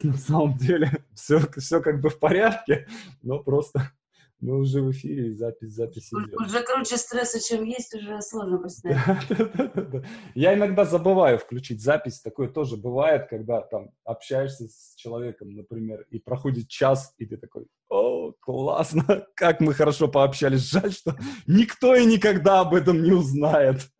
на самом деле все, все как бы в порядке, но просто мы уже в эфире, и запись, запись идет. Уже круче стресса, чем есть, уже сложно представить. Я иногда забываю включить запись, такое тоже бывает, когда там общаешься с человеком, например, и проходит час, и ты такой, о, классно, как мы хорошо пообщались, жаль, что никто и никогда об этом не узнает.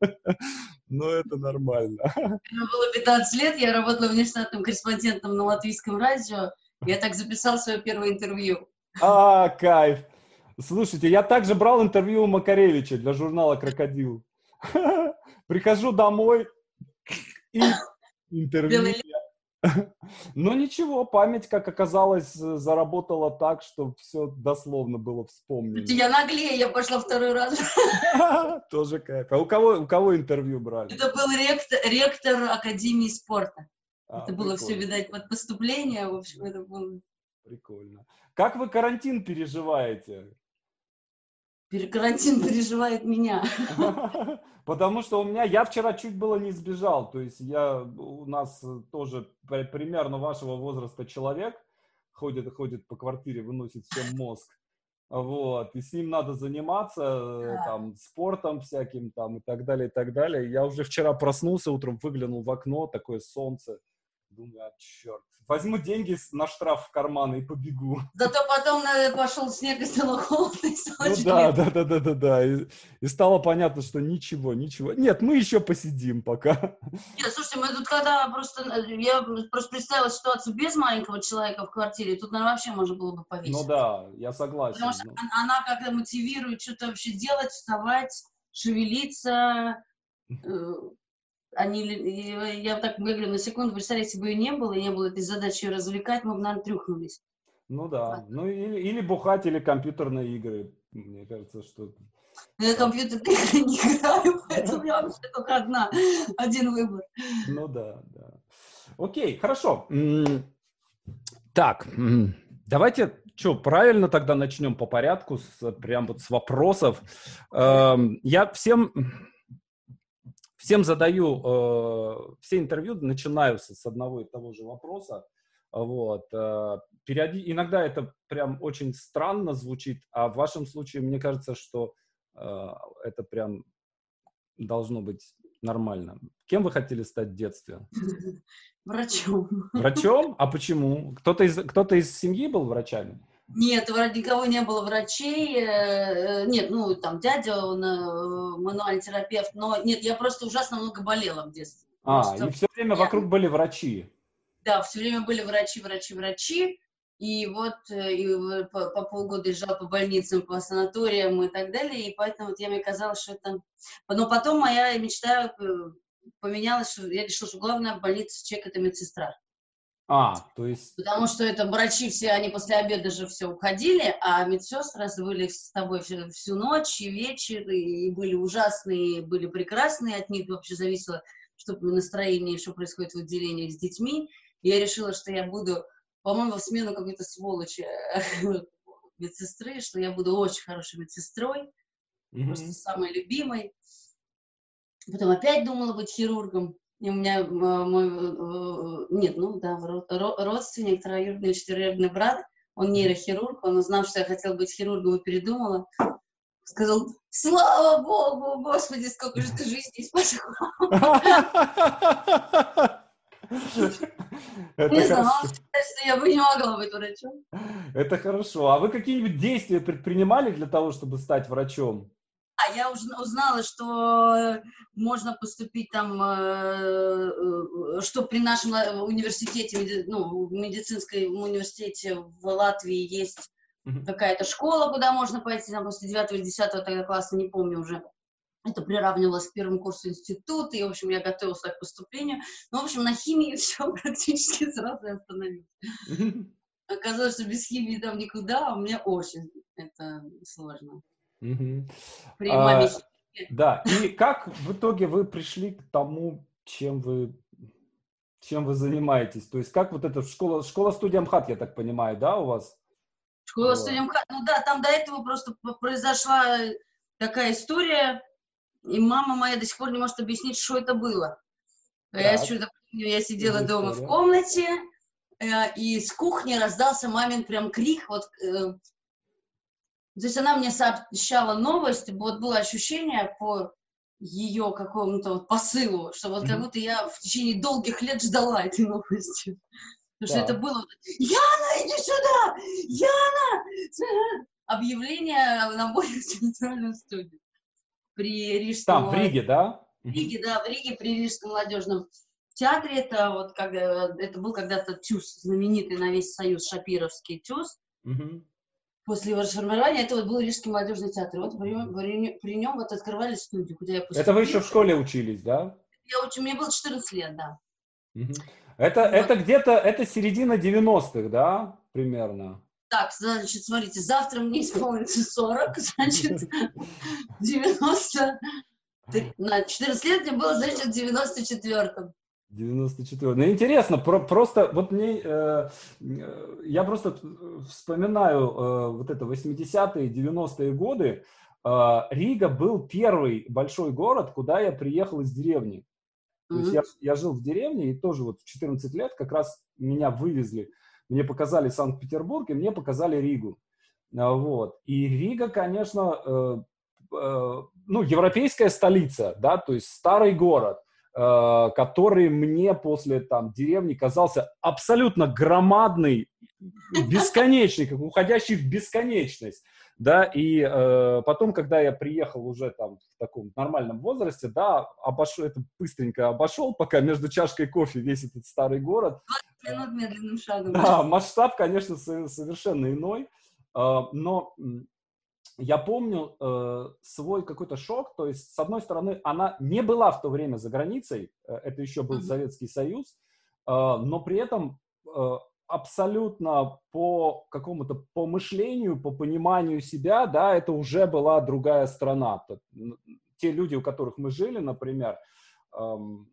Но это нормально. Мне было 15 лет, я работала внештатным корреспондентом на латвийском радио, я так записал свое первое интервью. А, кайф. Слушайте, я также брал интервью у Макаревича для журнала «Крокодил». Прихожу домой и интервью. Но ничего, память, как оказалось, заработала так, что все дословно было вспомнено. Я наглее, я пошла второй раз. Тоже кайф. А у кого, у кого интервью брали? Это был ректор, ректор Академии спорта. А, это было все, видать, под поступление. В общем, это было... Прикольно. Как вы карантин переживаете? Карантин переживает меня. Потому что у меня, я вчера чуть было не сбежал, то есть я, у нас тоже примерно вашего возраста человек ходит, ходит по квартире, выносит всем мозг, вот, и с ним надо заниматься, да. там, спортом всяким, там, и так далее, и так далее. Я уже вчера проснулся утром, выглянул в окно, такое солнце, думаю, а черт, возьму деньги на штраф в карман и побегу. Зато потом наверное, пошел снег и стало холодно. И ну да, да, да, да, да, да. И, и стало понятно, что ничего, ничего. Нет, мы еще посидим пока. Нет, слушайте, мы тут когда просто, я просто представила ситуацию без маленького человека в квартире, тут, наверное, вообще можно было бы повесить. Ну да, я согласен. Потому что ну. она как-то мотивирует что-то вообще делать, вставать, шевелиться, э, они, я так говорю, на секунду, представляете, если бы ее не было, не было этой задачи ее развлекать, мы бы, наверное, трюхнулись. Ну да, а. ну или, или бухать, или компьютерные игры, мне кажется, что... Ну, я компьютерные игры не играю, поэтому меня вообще только одна, один выбор. Ну да, да. Окей, хорошо. Так, давайте что, правильно тогда начнем по порядку, с, прям вот с вопросов. Эм, я всем Всем задаю, э, все интервью начинаются с одного и того же вопроса. Вот. Э, периоди... Иногда это прям очень странно звучит, а в вашем случае мне кажется, что э, это прям должно быть нормально. Кем вы хотели стать в детстве? Врачом. Врачом? А почему? Кто-то из, кто-то из семьи был врачами? Нет, никого не было врачей. Э, э, нет, ну, там, дядя, он э, мануальный терапевт, но нет, я просто ужасно много болела в детстве. А, просто, и все время я... вокруг были врачи. Да, все время были врачи, врачи, врачи. И вот и по, по полгода езжал по больницам, по санаториям и так далее. И поэтому вот я, мне казалось, что это... Но потом моя мечта поменялась, что я решила, что главная больница человек – это медсестра. А, то есть... Потому что это врачи все, они после обеда же все уходили, а медсестры были с тобой всю, всю ночь и вечер, и были ужасные, были прекрасные, от них вообще зависело, что настроение, что происходит в отделении с детьми. И я решила, что я буду, по-моему, в смену какой-то сволочи медсестры, что я буду очень хорошей медсестрой, mm-hmm. просто самой любимой. Потом опять думала быть хирургом. У меня мой, э, нет, ну да, родственник, троюродный, четвероюродный брат, он нейрохирург, он узнал, что я хотела быть хирургом и передумала. Сказал, слава богу, господи, сколько же ты жизни спасла. Не знаю, что я бы не могла быть врачом. Это хорошо. А вы какие-нибудь действия предпринимали для того, чтобы стать врачом? А я уже узнала, что можно поступить там, э, э, что при нашем э, университете, ну, в медицинской университете в Латвии есть какая-то школа, куда можно пойти, там, после 9 или 10 тогда класса, не помню уже. Это приравнивалось к первому курсу института, и, в общем, я готовилась к поступлению. Ну, в общем, на химии все практически сразу остановилось. Оказалось, что без химии там никуда, а мне очень это сложно. Угу. При а, Да, и как в итоге вы пришли к тому, чем вы чем вы занимаетесь? То есть как вот эта школа, школа студия МХАТ, я так понимаю, да, у вас? Школа студия МХАТ, ну да, там до этого просто произошла такая история, и мама моя до сих пор не может объяснить, что это было. Так. Я что-то я сидела дома в комнате, Э, и с кухни раздался мамин прям крик, вот, э, то есть она мне сообщала новость, вот было ощущение по ее какому-то вот посылу, что вот mm-hmm. как будто я в течение долгих лет ждала этой новости. Потому да. что это было «Яна, иди сюда! Яна!» Объявление на бой в театральную студию. При Рижском... Там, в Риге, да? В Риге, да, в Риге при Рижском молодежном театре. Это вот когда это был когда-то ТЮЗ, знаменитый на весь Союз Шапировский ТЮЗ. Угу. После его расформирования это вот был Рижский молодежный театр. Вот при, при, при нем вот открывали студию, куда я поступила. Это вы еще в школе учились, да? Я учу, мне было 14 лет, да. Угу. Это, вот. это где-то, это середина 90-х, да, примерно? Так, значит, смотрите, завтра мне исполнится 40, значит, 90, на 14 лет мне было, значит, в 94-м. 94. Ну, интересно, про, просто вот мне, э, я просто вспоминаю э, вот это 80-е, 90-е годы. Э, Рига был первый большой город, куда я приехал из деревни. То mm-hmm. есть я, я жил в деревне, и тоже вот в 14 лет как раз меня вывезли. Мне показали Санкт-Петербург, и мне показали Ригу. А, вот. И Рига, конечно, э, э, ну, европейская столица, да, то есть старый город – Э, который мне после там деревни казался абсолютно громадный, бесконечный, как уходящий в бесконечность, да, и э, потом, когда я приехал уже там в таком нормальном возрасте, да, обошел, это быстренько обошел, пока между чашкой кофе весь этот старый город. 20 минут медленным шагом. Да, масштаб, конечно, совершенно иной, э, но я помню э, свой какой-то шок, то есть, с одной стороны, она не была в то время за границей, э, это еще был Советский Союз, э, но при этом э, абсолютно по какому-то по мышлению, по пониманию себя, да, это уже была другая страна. Те люди, у которых мы жили, например, эм,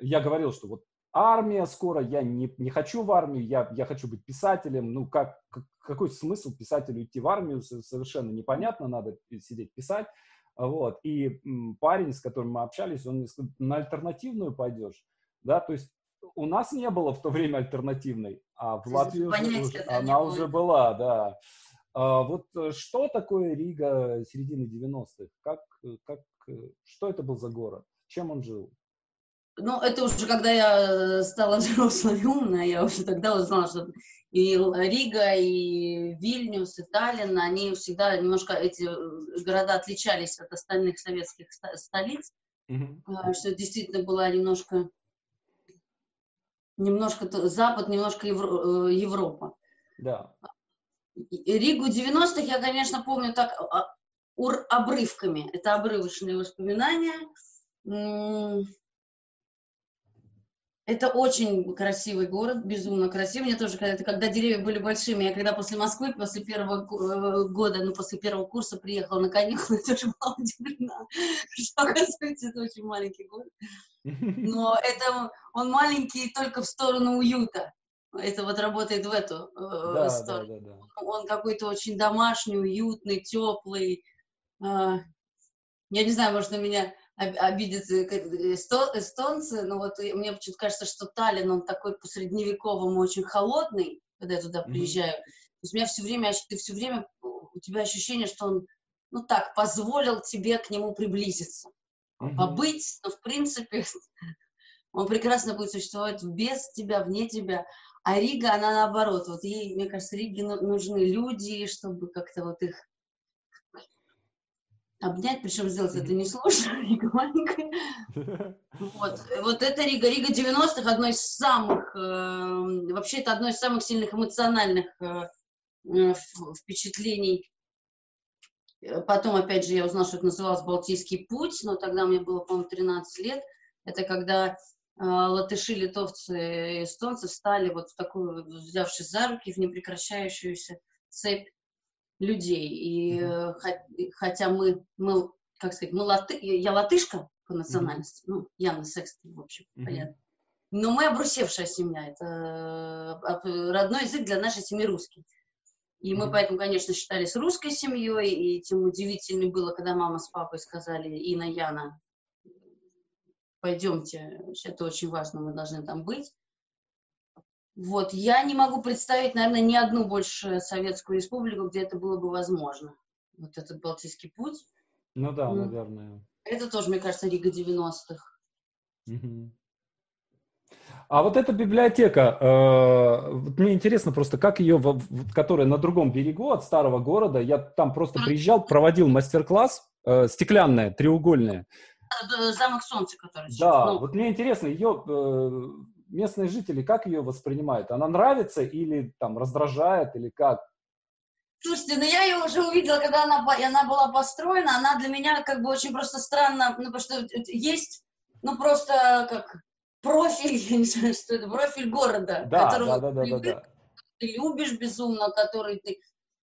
я говорил, что вот армия скоро, я не, не хочу в армию, я, я хочу быть писателем. Ну, как, как, какой смысл писателю идти в армию, совершенно непонятно, надо сидеть писать. Вот. И парень, с которым мы общались, он мне сказал, на альтернативную пойдешь. Да, то есть у нас не было в то время альтернативной, а в Латвии уже, уже, она уже была, да. А, вот э, что такое Рига середины 90-х? Как, как, что это был за город? Чем он жил? Ну, это уже когда я стала взрослой умной, я уже тогда узнала, что и Рига, и Вильнюс, и Таллин, они всегда немножко, эти города отличались от остальных советских столиц, mm-hmm. что действительно была немножко, немножко Запад, немножко Евро, э, Европа. Да. Ригу 90-х я, конечно, помню так а, ур обрывками. Это обрывочные воспоминания. Это очень красивый город, безумно красивый. Мне тоже, когда, когда деревья были большими, я когда после Москвы, после первого э, года, ну, после первого курса приехала на каникулы, тоже была удивлена, что, оказывается, это очень маленький город. Но это он маленький только в сторону уюта. Это вот работает в эту э, да, сторону. Да, да, да. Он какой-то очень домашний, уютный, теплый. Э, я не знаю, может, на меня обидятся эстонцы, но вот мне почему-то кажется, что Таллин, он такой по средневековому очень холодный, когда я туда приезжаю. Mm-hmm. То есть у меня все время, ты все время, у тебя ощущение, что он, ну так, позволил тебе к нему приблизиться, mm-hmm. побыть, но в принципе он прекрасно будет существовать без тебя, вне тебя. А Рига, она наоборот, вот ей, мне кажется, Риге нужны люди, чтобы как-то вот их обнять, причем сделать это несложно, Рига маленькая. Вот, вот это Рига, Рига 90-х, одно из самых, э, вообще это одно из самых сильных эмоциональных э, э впечатлений. Потом, опять же, я узнала, что это называлось Балтийский путь, но тогда мне было, по-моему, 13 лет. Это когда э, латыши, литовцы, эстонцы встали вот в такую, взявшись за руки, в непрекращающуюся цепь людей. И mm-hmm. хотя мы, мы, как сказать, мы латы, я латышка по национальности, mm-hmm. ну, Яна Секстон, в общем, mm-hmm. понятно. Но мы обрусевшая семья, это э, родной язык для нашей семьи русский. И мы поэтому, конечно, считались русской семьей, и тем удивительнее было, когда мама с папой сказали, Ина, Яна, пойдемте, это очень важно, мы должны там быть. Вот, я не могу представить, наверное, ни одну больше Советскую Республику, где это было бы возможно. Вот этот Балтийский путь. Ну да, ну, наверное. Это тоже, мне кажется, Рига 90-х. Угу. А вот эта библиотека, э, вот мне интересно просто, как ее, которая на другом берегу от старого города, я там просто приезжал, проводил мастер-класс, э, стеклянная, треугольная. Замок Солнца, который. Да, ну. вот мне интересно, ее э, местные жители как ее воспринимают? Она нравится или там раздражает или как? Слушайте, ну я ее уже увидела, когда она, она была построена, она для меня как бы очень просто странно, ну потому что есть, ну просто как профиль, я не знаю, что это, профиль города, да, которого да, да, да, да, да. ты любишь безумно, который ты...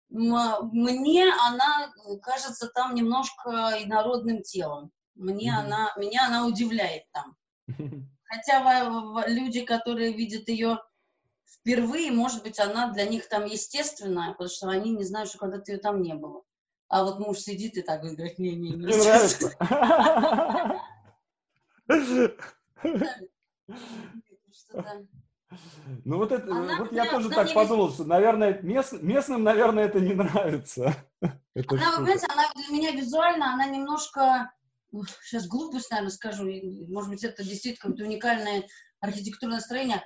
Мне она кажется там немножко инородным телом. Мне mm-hmm. она, меня она удивляет там. Хотя люди, которые видят ее впервые, может быть, она для них там естественная, потому что они не знают, что когда-то ее там не было. А вот муж сидит и так говорит, не-не, не. Мне нравится. Ну вот это, она, вот я тоже так подумал, что, наверное, мест, местным, наверное, это не нравится. она, вы понимаете, она для меня визуально, она немножко, сейчас глупость, наверное, скажу, может быть, это действительно какое-то уникальное архитектурное строение.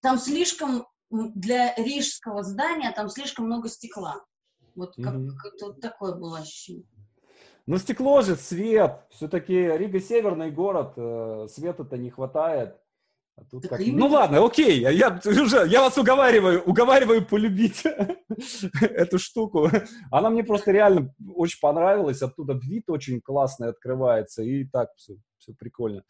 Там слишком, для рижского здания, там слишком много стекла. Вот как, mm-hmm. вот такое было ощущение. Ну, стекло же, свет. Все-таки Рига северный город, э, света-то не хватает. А тут как... Ну ладно, окей, я, уже, я вас уговариваю, уговариваю полюбить эту штуку. Она мне просто реально очень понравилась, оттуда вид очень классный открывается, и так все, все прикольно.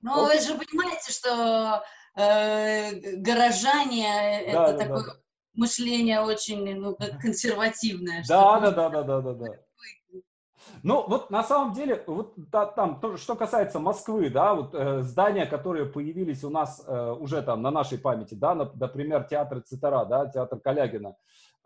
Ну, вы же понимаете, что э, горожане да, это да, такое да. мышление очень ну, консервативное. Да, да, да, да, да, да, да. Ну, вот на самом деле, вот да, там, то, что касается Москвы, да, вот э, здания, которые появились у нас э, уже там на нашей памяти, да, на, например, театр Цитара, да, театр Калягина,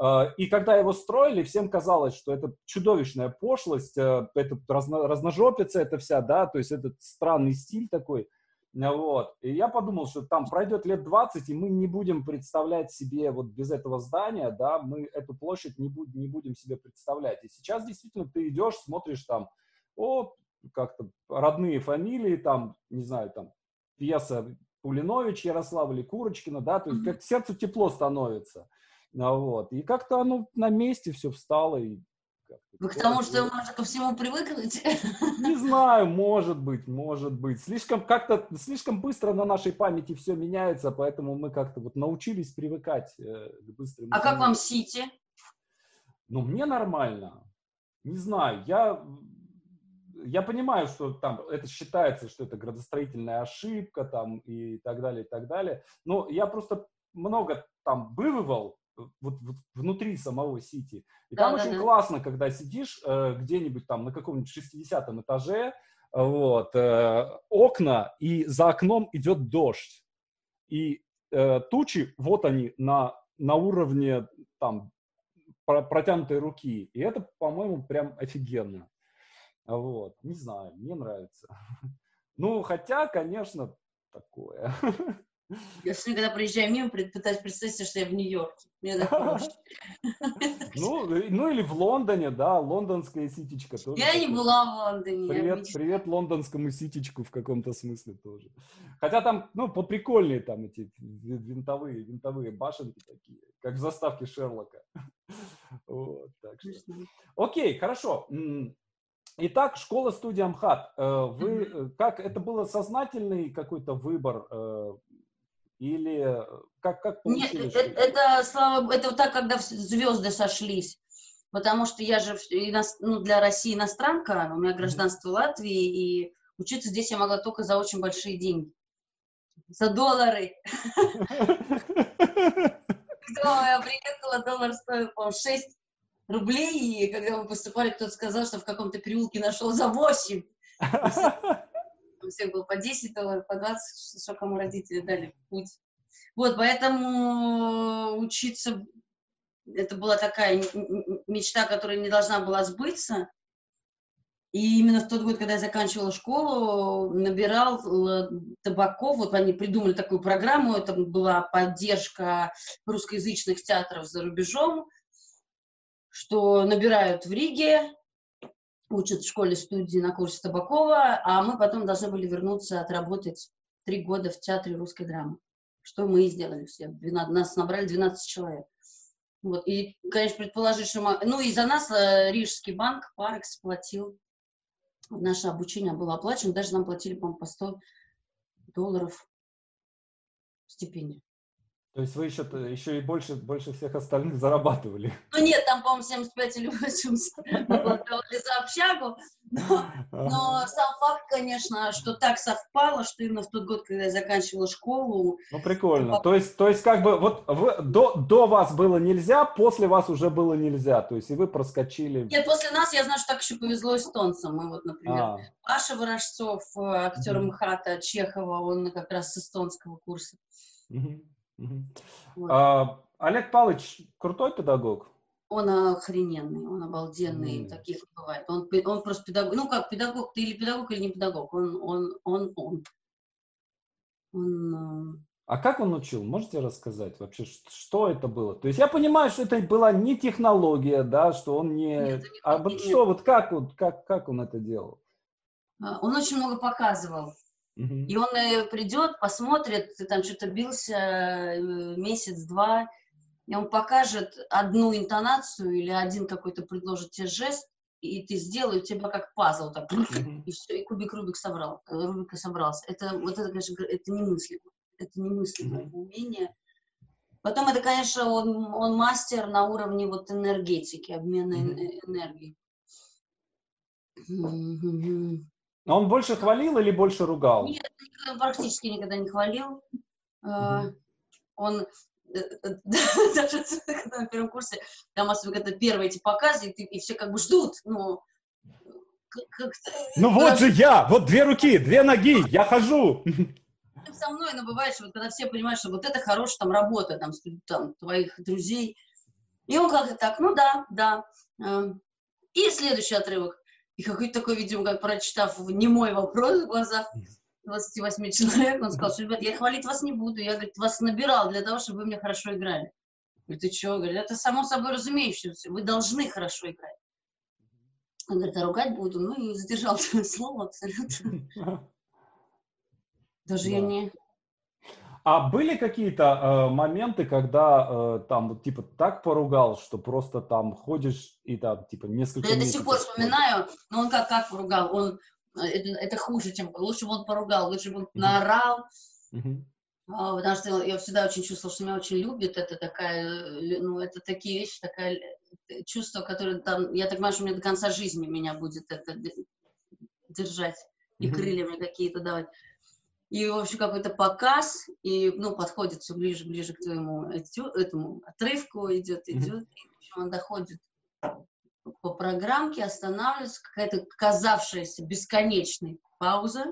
э, и когда его строили, всем казалось, что это чудовищная пошлость, э, это разно, разножопица это вся, да, то есть этот странный стиль такой, вот. И я подумал, что там пройдет лет 20, и мы не будем представлять себе вот без этого здания, да, мы эту площадь не, будем не будем себе представлять. И сейчас действительно ты идешь, смотришь там, о, как-то родные фамилии, там, не знаю, там, пьеса Пулинович, Ярослав или Курочкина, да, то есть как сердцу тепло становится. Вот. И как-то оно на месте все встало, и вы к тому, что можно ко всему привыкнуть? Не знаю, может быть, может быть. Слишком как-то, слишком быстро на нашей памяти все меняется, поэтому мы как-то вот научились привыкать э, к быстрым. А как вам Сити? Ну, мне нормально. Не знаю, я, я понимаю, что там это считается, что это градостроительная ошибка там и так далее, и так далее. Но я просто много там бывал, вот, вот внутри самого Сити. И да, там да, очень да. классно, когда сидишь э, где-нибудь там на каком-нибудь 60 этаже, вот, э, окна, и за окном идет дождь. И э, тучи, вот они, на, на уровне там протянутой руки. И это, по-моему, прям офигенно. Вот, не знаю, мне нравится. Ну, хотя, конечно, такое. Я все когда проезжаю мимо, пытаюсь представить что я в Нью-Йорке. Так проще. Ну, ну или в Лондоне, да, лондонская ситечка тоже. Я не была в Лондоне. Привет, привет лондонскому ситечку в каком-то смысле тоже. Хотя там, ну, поприкольнее там эти винтовые, винтовые башенки такие, как в заставке Шерлока. Вот, так что. Окей, хорошо. Итак, школа-студия МХАТ. Э, вы, э, как, это было сознательный какой-то выбор э, или э, как, как получилось? Нет, это, это, слава это вот так, когда звезды сошлись. Потому что я же ну, для России иностранка, у меня гражданство Латвии, и учиться здесь я могла только за очень большие деньги. За доллары. Когда я приехала, доллар стоил, по 6 рублей, и когда мы поступали, кто-то сказал, что в каком-то переулке нашел за 8 у всех было по 10 долларов, по 20, что кому родители дали путь. Вот, поэтому учиться, это была такая мечта, которая не должна была сбыться. И именно в тот год, когда я заканчивала школу, набирал э, табаков, вот они придумали такую программу, это была поддержка русскоязычных театров за рубежом, что набирают в Риге, учат в школе-студии на курсе Табакова, а мы потом должны были вернуться отработать три года в театре русской драмы, что мы и сделали все. 12, нас набрали 12 человек. Вот. И, конечно, предположить, что мы... Ну, и за нас э, Рижский банк, Парекс, платил. Наше обучение было оплачено. Даже нам платили, по-моему, по 100 долларов стипендию. То есть вы еще, еще и больше, больше всех остальных зарабатывали. Ну нет, там, по-моему, 75 или 80 давали за общагу. Но, но сам факт, конечно, что так совпало, что именно в тот год, когда я заканчивала школу... Ну, прикольно. То есть, то есть как бы, вот вы, до, до вас было нельзя, после вас уже было нельзя. То есть, и вы проскочили... Нет, после нас, я знаю, что так еще повезло эстонцам. Мы вот, например, а. Паша Ворожцов, э, актер МХАТа Чехова, он как раз с эстонского курса. Mm-hmm. Вот. А, Олег Павлович крутой педагог? Он охрененный, он обалденный, mm. таких не бывает. Он, он просто педагог, ну как педагог, ты или педагог, или не педагог, он, он, он, он. он а, а как он учил? Можете рассказать вообще, что это было? То есть я понимаю, что это была не технология, да, что он не... Нет, не а вот что, вот как, вот как, как он это делал? А, он очень много показывал. И он э, придет, посмотрит, ты там что-то бился э, месяц-два, и он покажет одну интонацию или один какой-то предложит тебе жест, и ты сделай, у тебя как пазл, так, mm-hmm. и все, и кубик Рубик собрал, э, Рубика собрался. Это, вот это, конечно, это немыслимо. Это немыслимое mm-hmm. умение. Потом это, конечно, он, он мастер на уровне вот энергетики, обмена mm-hmm. энергией. Mm-hmm. А он больше хвалил или больше ругал? Нет, практически никогда не хвалил. Mm-hmm. Он э, э, даже на первом курсе, там особенно когда первые эти показы, и, и все как бы ждут, ну, ну вот же я, вот две руки, две ноги, я хожу. Со мной, но бывает, что вот когда все понимают, что вот это хорошая там работа, там, там твоих друзей, и он как-то так, ну да, да. И следующий отрывок. И какой-то такой, видимо, как прочитав не мой вопрос в глазах 28 человек, он сказал, что, ребят, я хвалить вас не буду, я, говорит, вас набирал для того, чтобы вы мне хорошо играли. Говорит, ты что? Говорит, это само собой разумеющееся, вы должны хорошо играть. Он говорит, а ругать буду. Ну и задержал свое слово абсолютно. Даже я не... А были какие-то э, моменты, когда э, там типа так поругал, что просто там ходишь и там типа несколько Я до сих пор вспоминаю, но он как, как поругал, он, э, это, это хуже, чем, лучше бы он поругал, лучше бы он наорал, mm-hmm. потому что я всегда очень чувствовала, что меня очень любит, это такая, ну, это такие вещи, такое э, чувство, которое там, я так понимаю, что мне до конца жизни меня будет это держать и mm-hmm. крылья мне какие-то давать и, в общем, какой-то показ, и, ну, подходит все ближе, ближе к твоему этому отрывку, идет, идет, и, в общем, он доходит по программке, останавливается, какая-то казавшаяся бесконечной пауза,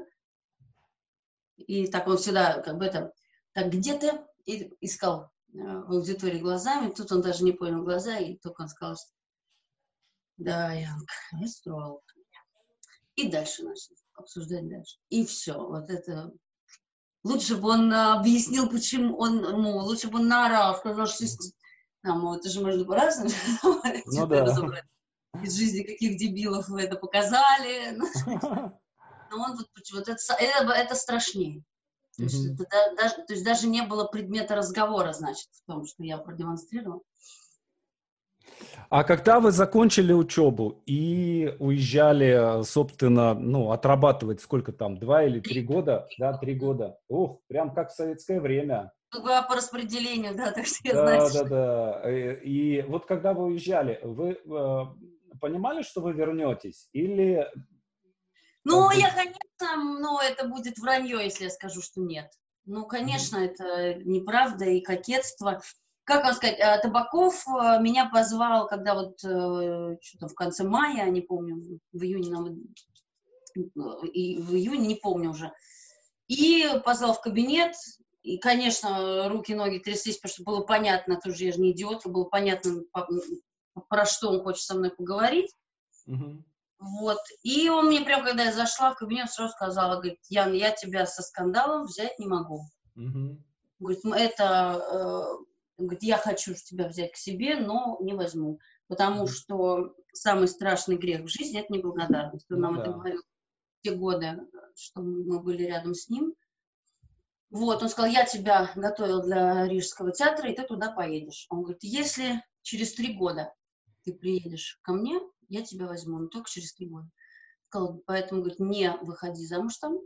и так он всегда, как бы это, так, где ты? И искал э, в аудитории глазами, тут он даже не понял глаза, и только он сказал, что да, Янг, расстроил. И дальше начали обсуждать дальше. И все, вот это лучше бы он а, объяснил, почему он, ну, лучше бы он наорал, сказал, что там, это же можно по-разному ну, да. из жизни каких дебилов вы это показали. Но он вот, вот это, это, это страшнее. То есть, mm-hmm. это, даже, то есть даже не было предмета разговора, значит, в том, что я продемонстрировала. А когда вы закончили учебу и уезжали, собственно, ну, отрабатывать сколько там, два или три года? Да, три года. Ух, прям как в советское время. По распределению, да, так что я да, знаю. Да, да, да. И вот когда вы уезжали, вы э, понимали, что вы вернетесь? Или... Ну, я, конечно, ну, это будет вранье, если я скажу, что нет. Ну, конечно, это неправда и кокетство как вам сказать, э, Табаков э, меня позвал, когда вот э, что-то в конце мая, не помню, в июне нам, и в июне, не помню уже, и позвал в кабинет, и, конечно, руки, ноги тряслись, потому что было понятно, тоже я же не идиот, было понятно, про что он хочет со мной поговорить. Вот. И он мне прям, когда я зашла в кабинет, сразу сказала, говорит, Ян, я тебя со скандалом взять не могу. Мгм. Говорит, «М, это, э, говорит, я хочу тебя взять к себе, но не возьму. Потому что самый страшный грех в жизни – это неблагодарность. Он Ну нам это да. говорил те годы, что мы были рядом с ним. Вот, он сказал, я тебя готовил для Рижского театра, и ты туда поедешь. Он говорит, если через три года ты приедешь ко мне, я тебя возьму, но только через три года. Сказал, поэтому, говорит, не выходи замуж там.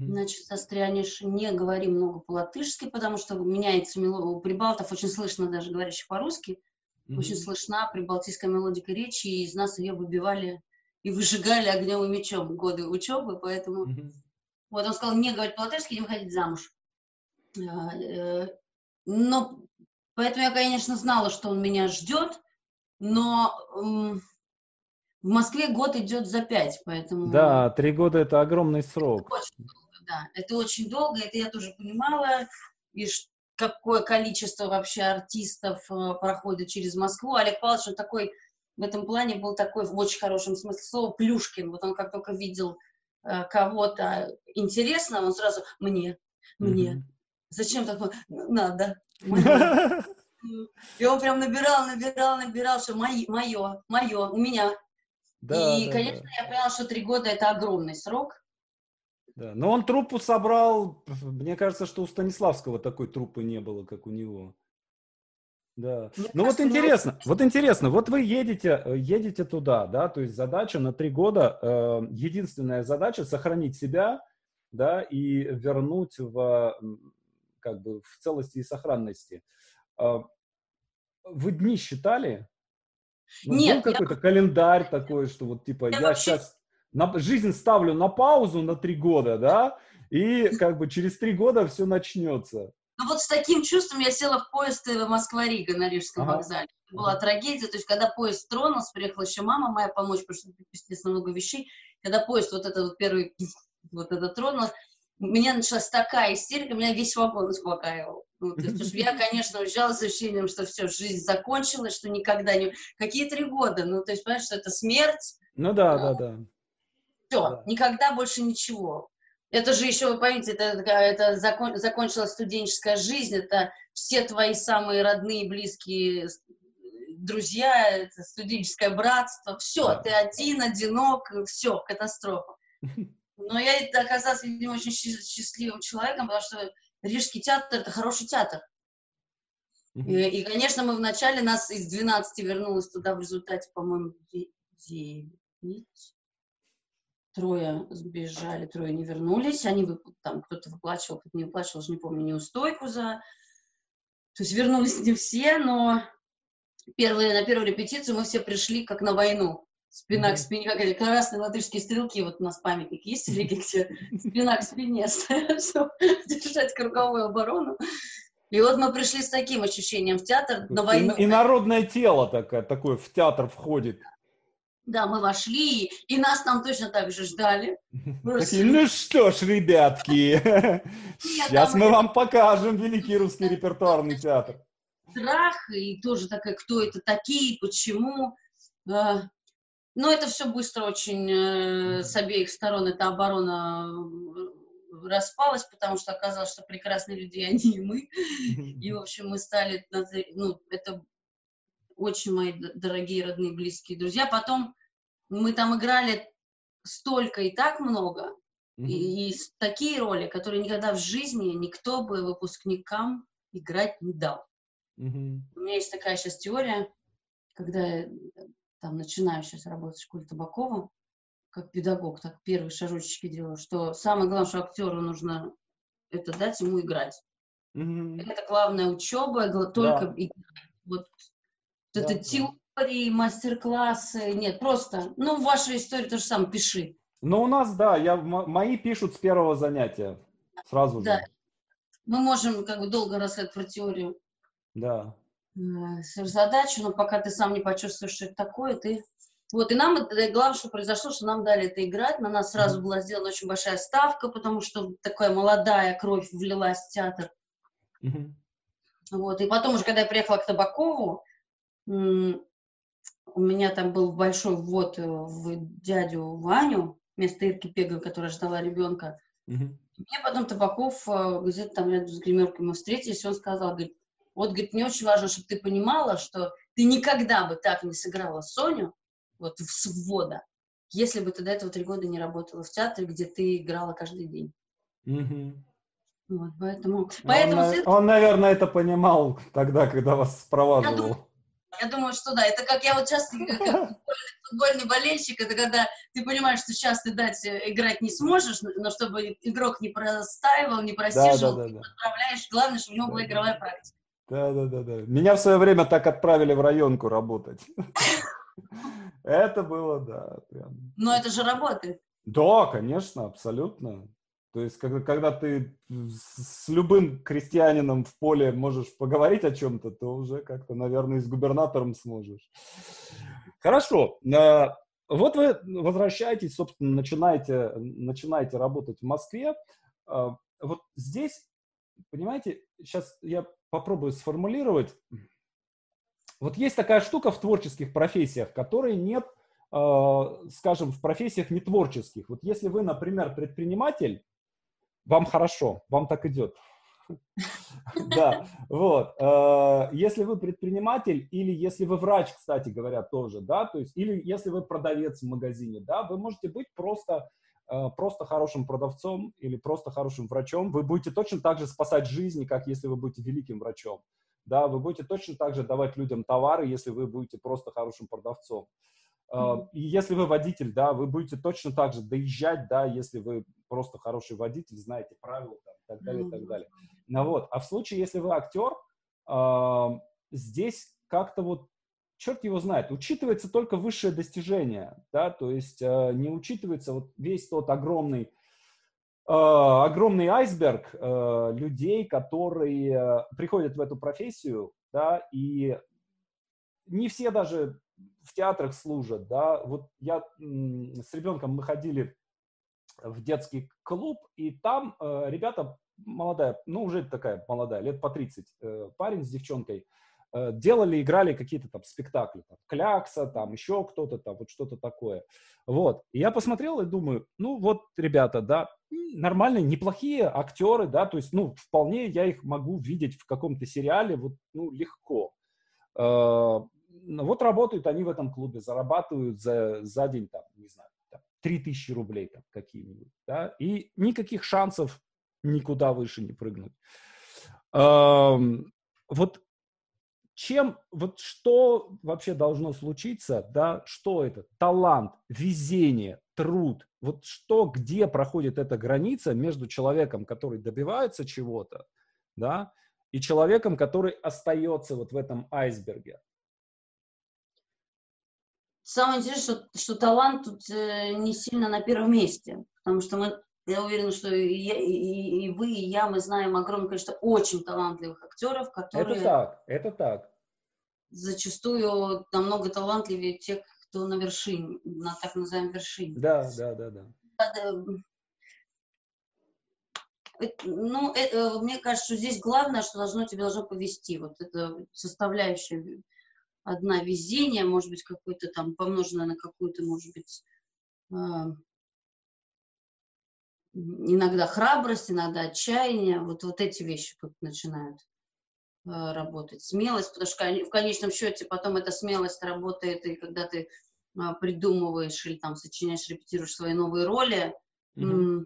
Значит, застрянешь, не говори много по-латышски, потому что меняется мелодия. У прибалтов очень слышно даже говорящих по-русски, очень Мгм. слышна прибалтийская мелодика речи, и из нас ее выбивали и выжигали огнем и мечом годы учебы, поэтому... Мгм. Вот он сказал, не говорить по-латышски, не выходить замуж. А, э, Но поэтому я, конечно, знала, что он меня ждет, но в Москве год идет за пять, поэтому... Да, три года это огромный срок. Очень долго, да. Это очень долго, это я тоже понимала. И какое количество вообще артистов э, проходит через Москву. Олег Павлович, он такой, в этом плане был такой, в очень хорошем смысле слова, плюшкин. Вот он как только видел э, кого-то интересного, он сразу «мне, мне». Мгм. Зачем такое? Надо. моё». И он прям набирал, набирал, набирал, что мое, мое, мое, у меня. Да, и, да, конечно, я поняла, что три года это огромный срок. да. Но он труппу собрал, мне кажется, что у Станиславского такой труппы не было, как у него. Да. Мне Ну вот кажется, интересно, вот интересно, вот вы едете, э, едете туда, да, то есть задача на три года, э, единственная задача сохранить себя, да, и вернуть в, как бы, в целости и сохранности. А, Вы дни считали? Ну, Нет, был я- какой-то календарь такой, что вот типа Я я, вообще- сейчас жизнь ставлю на паузу на три года, да, и как бы через три года все начнется. Ну вот с таким чувством я села в поезд э, Москва-Рига на Рижском Ага. вокзале. Это была Ага. трагедия, то есть когда поезд тронулся, приехала еще мама моя помочь, потому что, естественно, много вещей. Когда поезд вот этот вот первый, вот это тронулся, у меня началась такая истерика, меня весь вагон успокаивал. Ну, то есть, я, конечно, уезжала с ощущением, что все, жизнь закончилась, что никогда не... Какие три года? Ну, то есть, понимаешь, что это смерть, Ну да, да, да. все, Да. никогда больше ничего. Это же еще, вы поймите, это, это закон- закончилась студенческая жизнь, это все твои самые родные, близкие друзья, это студенческое братство, все, Да. ты один, одинок, все, катастрофа. Но я оказалась, видимо, очень счаст- счастливым человеком, потому что Рижский театр — это хороший театр. И, и, конечно, мы вначале, нас из 12 вернулось туда в результате, по-моему, 9. Трое сбежали, трое не вернулись. Они там кто-то выплачивал, кто-то не выплачивал, уже не помню, неустойку за... То есть вернулись не все, но первые, на первую репетицию мы все пришли как на войну. Спина к спине, как эти красные латышские стрелки, вот у нас памятник есть, или где спина к спине чтобы держать круговую оборону. И вот мы пришли с таким ощущением в театр на войну. И, и народное тело такое, такое в театр входит. Да, мы вошли, и нас там точно так же ждали. Такие, ну что ж, ребятки, сейчас мы вам покажем великий русский репертуарный театр. Страх, и тоже такая, кто это такие, почему. Но это все быстро очень э, с обеих сторон эта оборона э, распалась, потому что оказалось, что прекрасные люди они и мы. И, в общем, мы стали, ну, это очень мои дорогие, родные, близкие друзья. Потом мы там играли столько и так много, и, и такие роли, которые никогда в жизни никто бы выпускникам играть не дал. Мгм. У меня есть такая сейчас теория, когда э, там начинаю сейчас работать в школе Табакова, как педагог, так первые шажочки делаю, что самое главное, что актеру нужно это дать ему играть. Мгм. Это главная учеба, только Да. играть. Вот Да, это да. теории, мастер-классы, нет, просто, ну, в вашей истории то же самое, пиши. Ну, у нас, да, я, мои пишут с первого занятия, сразу же. Да. Мы можем как бы долго рассказать про теорию Да. Э, задачу, но пока ты сам не почувствуешь, что это такое, ты... Вот, и нам, это, главное, что произошло, что нам дали это играть, на нас сразу была сделана очень большая ставка, потому что такая молодая кровь влилась в театр. Вот, и потом уже, когда я приехала к Табакову, у меня там был большой ввод э, в дядю Ваню, вместо Ирки Пега, которая ждала ребенка. Мне потом Табаков э, где-то там рядом с гримеркой мы встретились, он сказал, говорит, вот, говорит, мне очень важно, чтобы ты понимала, что ты никогда бы так не сыграла Соню, вот в ввода, если бы ты до этого три года не работала в театре, где ты играла каждый день. Угу. Вот, поэтому... поэтому он, он, наверное, это понимал тогда, когда вас спровадывал. Я думаю, что да. Это как я вот часто, как, как футбольный, болельщик, это когда ты понимаешь, что сейчас ты дать э, играть не сможешь, но чтобы игрок не простаивал, не просиживал, да, да, да, ты отправляешь. Главное, чтобы у него да, была игровая практика. Да, да, да, да. Меня в свое время так отправили в районку работать. Это было, да. Но это же работает. Да, конечно, абсолютно. То есть, когда, когда ты с любым крестьянином в поле можешь поговорить о чем-то, то уже как-то, наверное, и с губернатором сможешь. Хорошо. А, вот вы возвращаетесь, собственно, начинаете, начинаете работать в Москве. А, вот здесь, понимаете, сейчас я попробую сформулировать. Вот есть такая штука в творческих профессиях, которой нет, а, скажем, в профессиях нетворческих. Вот если вы, например, предприниматель, вам хорошо, вам так идет. Да, вот. Э, если вы предприниматель или если вы врач, кстати говоря, тоже, да, то есть, или если вы продавец в магазине, да, вы можете быть просто э, просто хорошим продавцом или просто хорошим врачом, вы будете точно так же спасать жизни, как если вы будете великим врачом. Да, вы будете точно так же давать людям товары, если вы будете просто хорошим продавцом. Mm-hmm. И если вы водитель, да, вы будете точно так же доезжать, да, если вы просто хороший водитель, знаете правила там, и так далее, и так далее. Ну вот, а в случае, если вы актер, э, здесь как-то вот черт его знает, учитывается только высшее достижение, да, то есть э, не учитывается вот весь тот огромный, э, огромный айсберг э, людей, которые э, приходят в эту профессию, да, и не все даже в театрах служат, да, вот я с ребенком мы ходили в детский клуб, и там э, ребята, молодая, ну уже такая молодая, лет по 30, э, парень с девчонкой, э, делали, играли какие-то там спектакли, там, Клякса, там еще кто-то там, вот что-то такое. Вот, и я посмотрел и думаю, ну вот, ребята, да, нормальные, неплохие актеры, да, то есть, ну, вполне я их могу видеть в каком-то сериале, вот, ну, легко. Э, ну, вот работают они в этом клубе, зарабатывают за, за день, там, не знаю, 3000 рублей там какие-нибудь, да, и никаких шансов никуда выше не прыгнуть. Эм, вот чем, вот что вообще должно случиться, да, что это? Талант, везение, труд, вот что, где проходит эта граница между человеком, который добивается чего-то, да, и человеком, который остается вот в этом айсберге. Самое интересное, что, что талант тут э, не сильно на первом месте, потому что мы, я уверена, что и, я, и, и вы, и я, мы знаем огромное количество очень талантливых актеров, которые... Это так, это так. Зачастую намного талантливее тех, кто на вершине, на так называемой вершине. Да, да, да, да. Ну, это, мне кажется, что здесь главное, что должно тебе должно повести. Вот это составляющая одна везение, может быть, какое-то там помноженное на какую-то, может быть, а, иногда храбрость, иногда отчаяние. Вот, вот эти вещи тут начинают работать. Смелость, потому что в конечном счете потом эта смелость работает, и когда ты а, придумываешь или там сочиняешь, репетируешь свои новые роли, mm-hmm.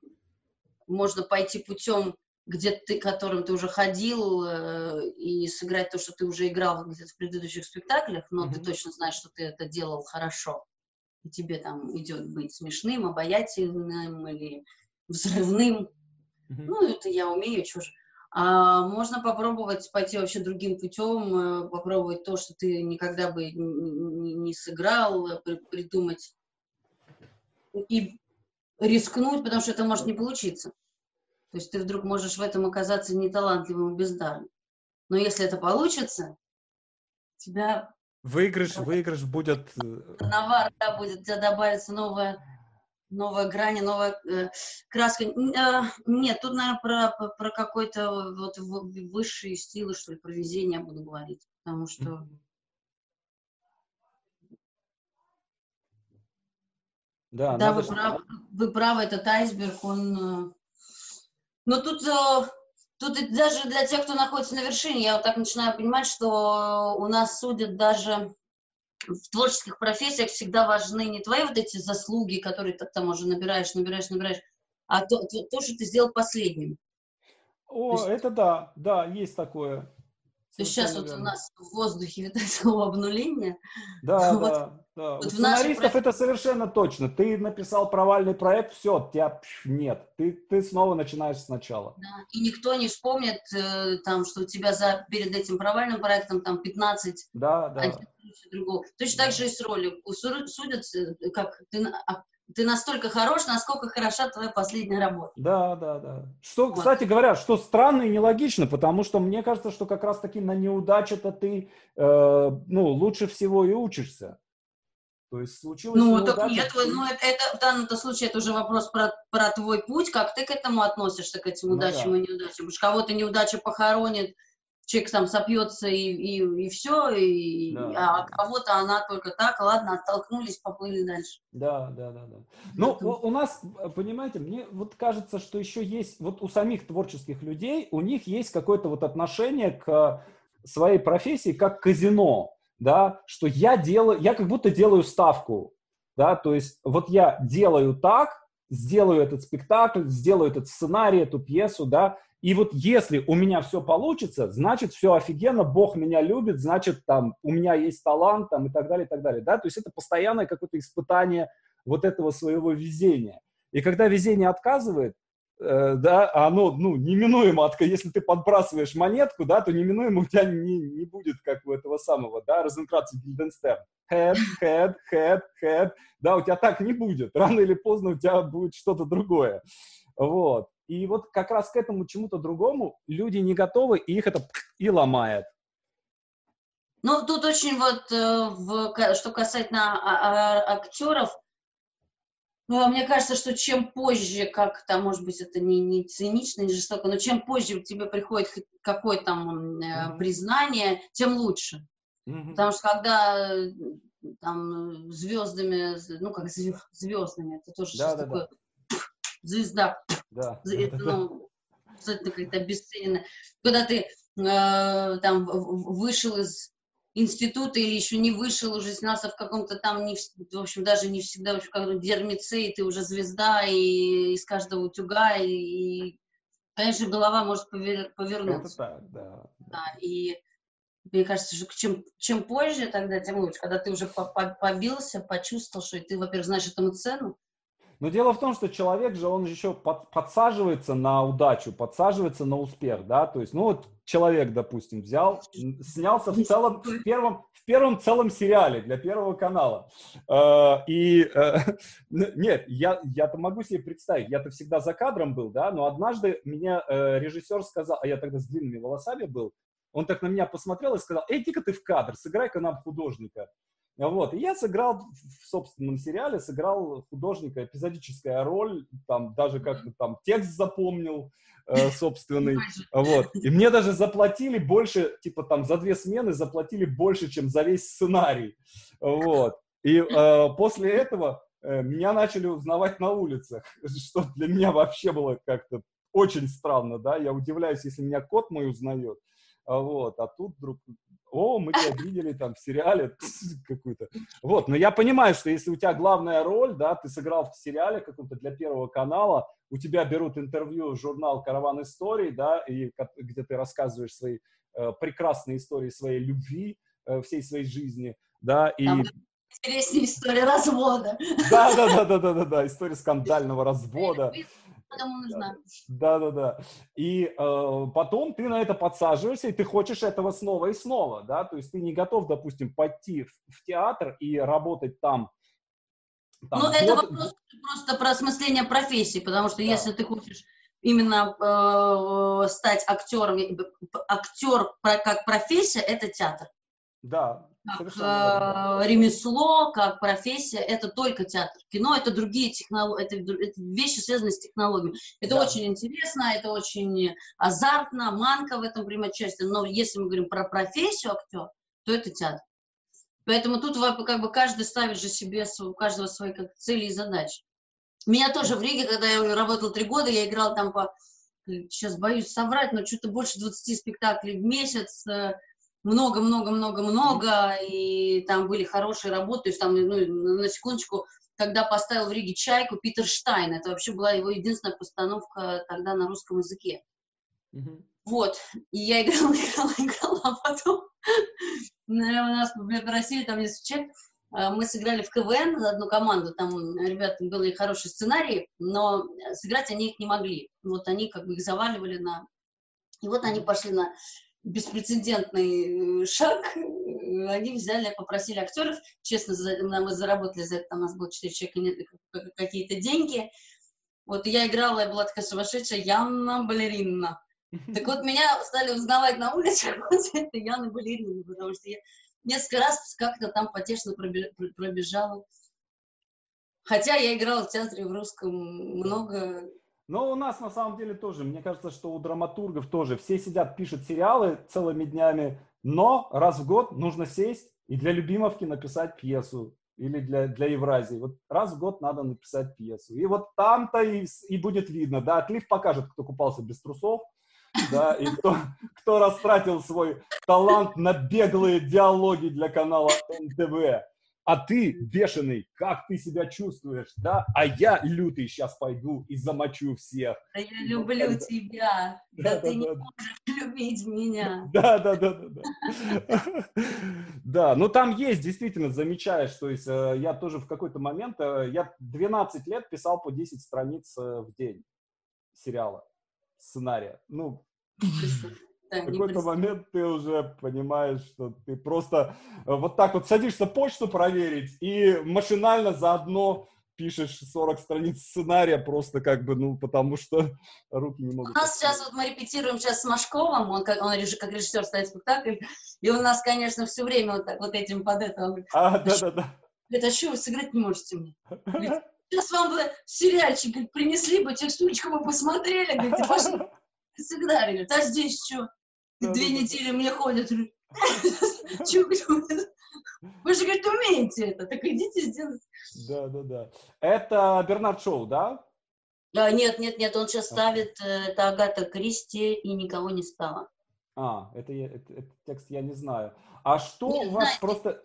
можно пойти путем где ты, которым ты уже ходил, э, и сыграть то, что ты уже играл где-то в предыдущих спектаклях, но mm-hmm. ты точно знаешь, что ты это делал хорошо. И тебе там идет быть смешным, обаятельным или взрывным. Mm-hmm. Ну, это я умею, что же. А можно попробовать пойти вообще другим путем, э, попробовать то, что ты никогда бы не, сыграл, придумать и рискнуть, потому что это может не получиться. То есть ты вдруг можешь в этом оказаться неталантливым и бездарным. Но если это получится, тебя... Выигрыш, выигрыш будет... Э, Навар, да, будет, у тебя добавится новая, новая грань, новая э, краска. Э, нет, тут, наверное, про, про какой-то вот высшие силы, что ли, про везение буду говорить, потому что... Да, да вы, же... прав, вы правы, этот айсберг, он... Э, но тут, э, тут даже для тех, кто находится на вершине, я вот так начинаю понимать, что у нас судят даже в творческих профессиях всегда важны не твои вот эти заслуги, которые ты там уже набираешь, набираешь, набираешь, а то, то, то что ты сделал последним. О, есть, это да, да, есть такое. То есть сейчас вот у нас в воздухе витает слово обнуление. Да, вот, да, да. Вот У сценаристов нашей... это совершенно точно. Ты написал провальный проект, все, тебя нет. Ты, ты снова начинаешь сначала. Да. И никто не вспомнит, э, там, что у тебя за, перед этим провальным проектом там 15 да, да. другого. Точно да. так же и с ролью. Судят, э, как ты а ты настолько хорош, насколько хороша твоя последняя работа. Да, да, да. Что, вот. кстати говоря, что странно и нелогично, потому что мне кажется, что как раз-таки на неудаче-то ты, э, ну, лучше всего и учишься. То есть случилось Ну, неудача, так нет, ты... ну, это, это в данном случае это уже вопрос про, про твой путь, как ты к этому относишься, к этим ну, удачам да. и неудачам. Что кого-то неудача похоронит, человек там сопьется и, и, и все, и, да. а кого-то она только так, ладно, оттолкнулись, поплыли дальше. Да, да, да, да. Ну, у, у нас, понимаете, мне вот кажется, что еще есть, вот у самих творческих людей, у них есть какое-то вот отношение к своей профессии как казино, да, что я делаю, я как будто делаю ставку, да, то есть вот я делаю так, сделаю этот спектакль, сделаю этот сценарий, эту пьесу, да, и вот если у меня все получится, значит, все офигенно, Бог меня любит, значит, там, у меня есть талант, там, и так далее, и так далее, да, то есть это постоянное какое-то испытание вот этого своего везения. И когда везение отказывает, да, оно, ну, неминуемо, если ты подбрасываешь монетку, да, то неминуемо у тебя не, не будет, как у этого самого, да, Розенкратца Гильденстерн. Head, head, head, head, да, у тебя так не будет. Рано или поздно у тебя будет что-то другое. Вот. И вот как раз к этому чему-то другому люди не готовы, и их это и ломает. Ну, тут очень вот, э, в, что касательно а, а, актеров, ну, мне кажется, что чем позже, как там, может быть, это не, не цинично, не жестоко, но чем позже тебе приходит какое-то там mm-hmm. признание, тем лучше. Mm-hmm. Потому что когда там звездами, ну, как звездными, это тоже да, да, такое да звезда. Да. Это, ну, абсолютно как-то обесценено. Когда ты э, там вышел из института или еще не вышел, уже снялся в каком-то там, не, в общем, даже не всегда, в общем, как дермице, и ты уже звезда, и из каждого утюга, и, и конечно, голова может повер, повернуться. Это так, да. да. И мне кажется, что чем, чем позже тогда, тем лучше. Когда ты уже побился, почувствовал, что ты, во-первых, знаешь этому цену, но дело в том, что человек же, он еще под, подсаживается на удачу, подсаживается на успех, да, то есть, ну вот человек, допустим, взял, снялся в целом, в первом, в первом целом сериале для Первого канала. Э, и, э, нет, я, я-то могу себе представить, я-то всегда за кадром был, да, но однажды мне э, режиссер сказал, а я тогда с длинными волосами был, он так на меня посмотрел и сказал, эй, иди-ка ты в кадр, сыграй-ка нам художника. Вот. И я сыграл в собственном сериале, сыграл художника, эпизодическая роль, там даже как-то там текст запомнил э, собственный. Вот. И мне даже заплатили больше, типа там за две смены заплатили больше, чем за весь сценарий. Вот. И э, после этого э, меня начали узнавать на улицах, что для меня вообще было как-то очень странно, да, я удивляюсь, если меня кот мой узнает, вот, а тут вдруг о, мы тебя видели там в сериале какую-то. Вот, но я понимаю, что если у тебя главная роль, да, ты сыграл в сериале каком-то для Первого канала, у тебя берут интервью в журнал «Караван историй», да, и, где ты рассказываешь свои э, прекрасные истории своей любви, э, всей своей жизни, да, и... Там интереснее история развода. Да, да, да, да, да, да, да, история скандального развода кому нужна. Да, да, да. И э, потом ты на это подсаживаешься, и ты хочешь этого снова и снова, да, то есть ты не готов, допустим, пойти в, в театр и работать там. там ну, это вопрос просто про осмысление профессии, потому что да. если ты хочешь именно э, стать актером, актер как профессия, это театр. Да, как э, ремесло, как профессия, это только театр. Кино это другие технологии, это, это вещи, связанные с технологиями. Это да. очень интересно, это очень азартно, манка в этом принимать участие. Но если мы говорим про профессию актер, то это театр. Поэтому тут как бы каждый ставит же себе, у каждого свои как, цели и задачи. Меня тоже в Риге, когда я работала три года, я играл там по, сейчас боюсь соврать, но что-то больше 20 спектаклей в месяц, много-много-много-много, и там были хорошие работы, то есть там, ну, на секундочку, когда поставил в Риге «Чайку» Питер Штайн, это вообще была его единственная постановка тогда на русском языке. Mm-hmm. Вот, и я играла, играла, играла, а потом у нас в России там несколько человек, а, мы сыграли в КВН за одну команду, там ребята были хорошие сценарии, но сыграть они их не могли. Вот они как бы их заваливали на... И вот они пошли на беспрецедентный э, шаг, они взяли, попросили актеров, честно, мы заработали за это, там у нас было 4 человека, какие-то деньги. Вот я играла, я была такая сумасшедшая Яна Балерина. Так вот, меня стали узнавать на улице, это Яна Балерина, потому что я несколько раз как-то там потешно пробежала. Хотя я играла в театре в русском много, но у нас на самом деле тоже, мне кажется, что у драматургов тоже. Все сидят, пишут сериалы целыми днями, но раз в год нужно сесть и для Любимовки написать пьесу или для, для Евразии. Вот раз в год надо написать пьесу. И вот там-то и, и будет видно, да, отлив покажет, кто купался без трусов, да, и кто, кто растратил свой талант на беглые диалоги для канала НТВ а ты бешеный, как ты себя чувствуешь, да? А я лютый сейчас пойду и замочу всех. Да я люблю ну, тебя, да, да ты да, не да. можешь любить меня. Да, да, да, да, да. Да, ну там есть, действительно, замечаешь, то есть э, я тоже в какой-то момент, э, я 12 лет писал по 10 страниц э, в день сериала, сценария. Ну, в какой-то момент ты уже понимаешь, что ты просто э, вот так вот садишься почту проверить и машинально заодно пишешь 40 страниц сценария просто как бы, ну, потому что руки не могут... У нас сейчас вот мы репетируем сейчас с Машковым, он как, он как режиссер ставит спектакль, и у нас, конечно, все время вот так вот этим под это... Он говорит, а, да-да-да. Говорит, а что вы сыграть не можете мне? сейчас вам бы сериальчик принесли бы, текстурочку бы посмотрели, говорит, пошли сыграли. Говорит, а здесь что? Две недели мне ходят. Вы же, говорит, умеете это, так идите сделать. Да, да, да. Это Бернард Шоу, да? Да, нет, нет, нет, он сейчас ставит, э, это Агата Кристи и никого не стало. А, это, это, это текст я не знаю. А что не у вас знаю. просто...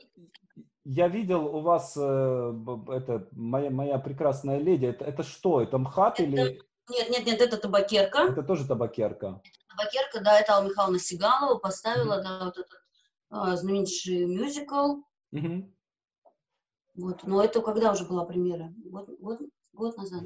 Я видел у вас э, это моя моя прекрасная леди. Это, это что? Это МХАТ это, или? Нет, нет, нет, это табакерка. Это тоже табакерка. Табакерка, да, это Алла Михайловна Сигалова поставила, mm-hmm. да, вот этот а, знаменитый мюзикл. Mm-hmm. Вот, но это когда уже была премьера? Год, год, год назад.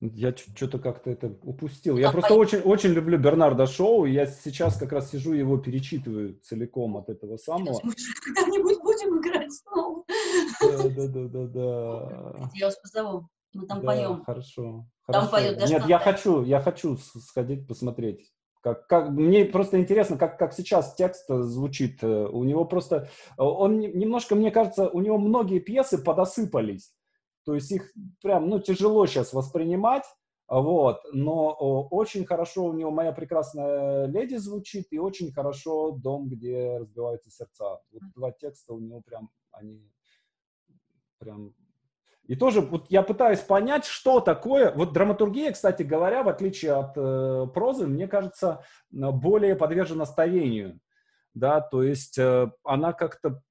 Я что-то как-то это упустил. Я просто очень, очень люблю Бернарда Шоу, и я сейчас как раз сижу его перечитываю целиком от этого самого. Когда-нибудь будем играть снова. Да, да, да, да, да. Я вас позову. Мы там да, поем. Хорошо. Там поет даже Нет, я хочу, я хочу сходить посмотреть. Как, как, мне просто интересно, как, как сейчас текст звучит. У него просто, он немножко, мне кажется, у него многие пьесы подосыпались. То есть их прям, ну, тяжело сейчас воспринимать. Вот, но очень хорошо у него «Моя прекрасная леди» звучит, и очень хорошо «Дом, где разбиваются сердца». Вот два текста у него прям, они прям и тоже вот я пытаюсь понять, что такое. Вот драматургия, кстати говоря, в отличие от э, прозы, мне кажется, более подвержена старению. Да, то есть э, она как-то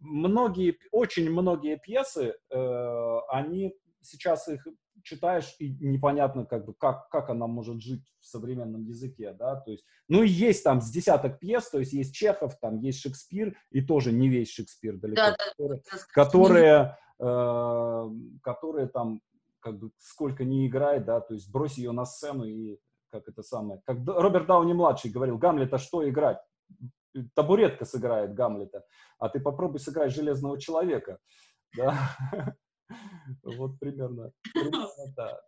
многие, очень многие пьесы, э, они сейчас их читаешь и непонятно как бы как как она может жить в современном языке, да, то есть, ну и есть там с десяток пьес, то есть есть Чехов, там есть Шекспир и тоже не весь Шекспир далеко, да, которые, да, которые Э, которые там как бы сколько не играет, да, то есть брось ее на сцену и как это самое, как Роберт Дауни младший говорил, Гамлета что играть? Табуретка сыграет Гамлета, а ты попробуй сыграть Железного Человека, да, вот примерно, примерно так.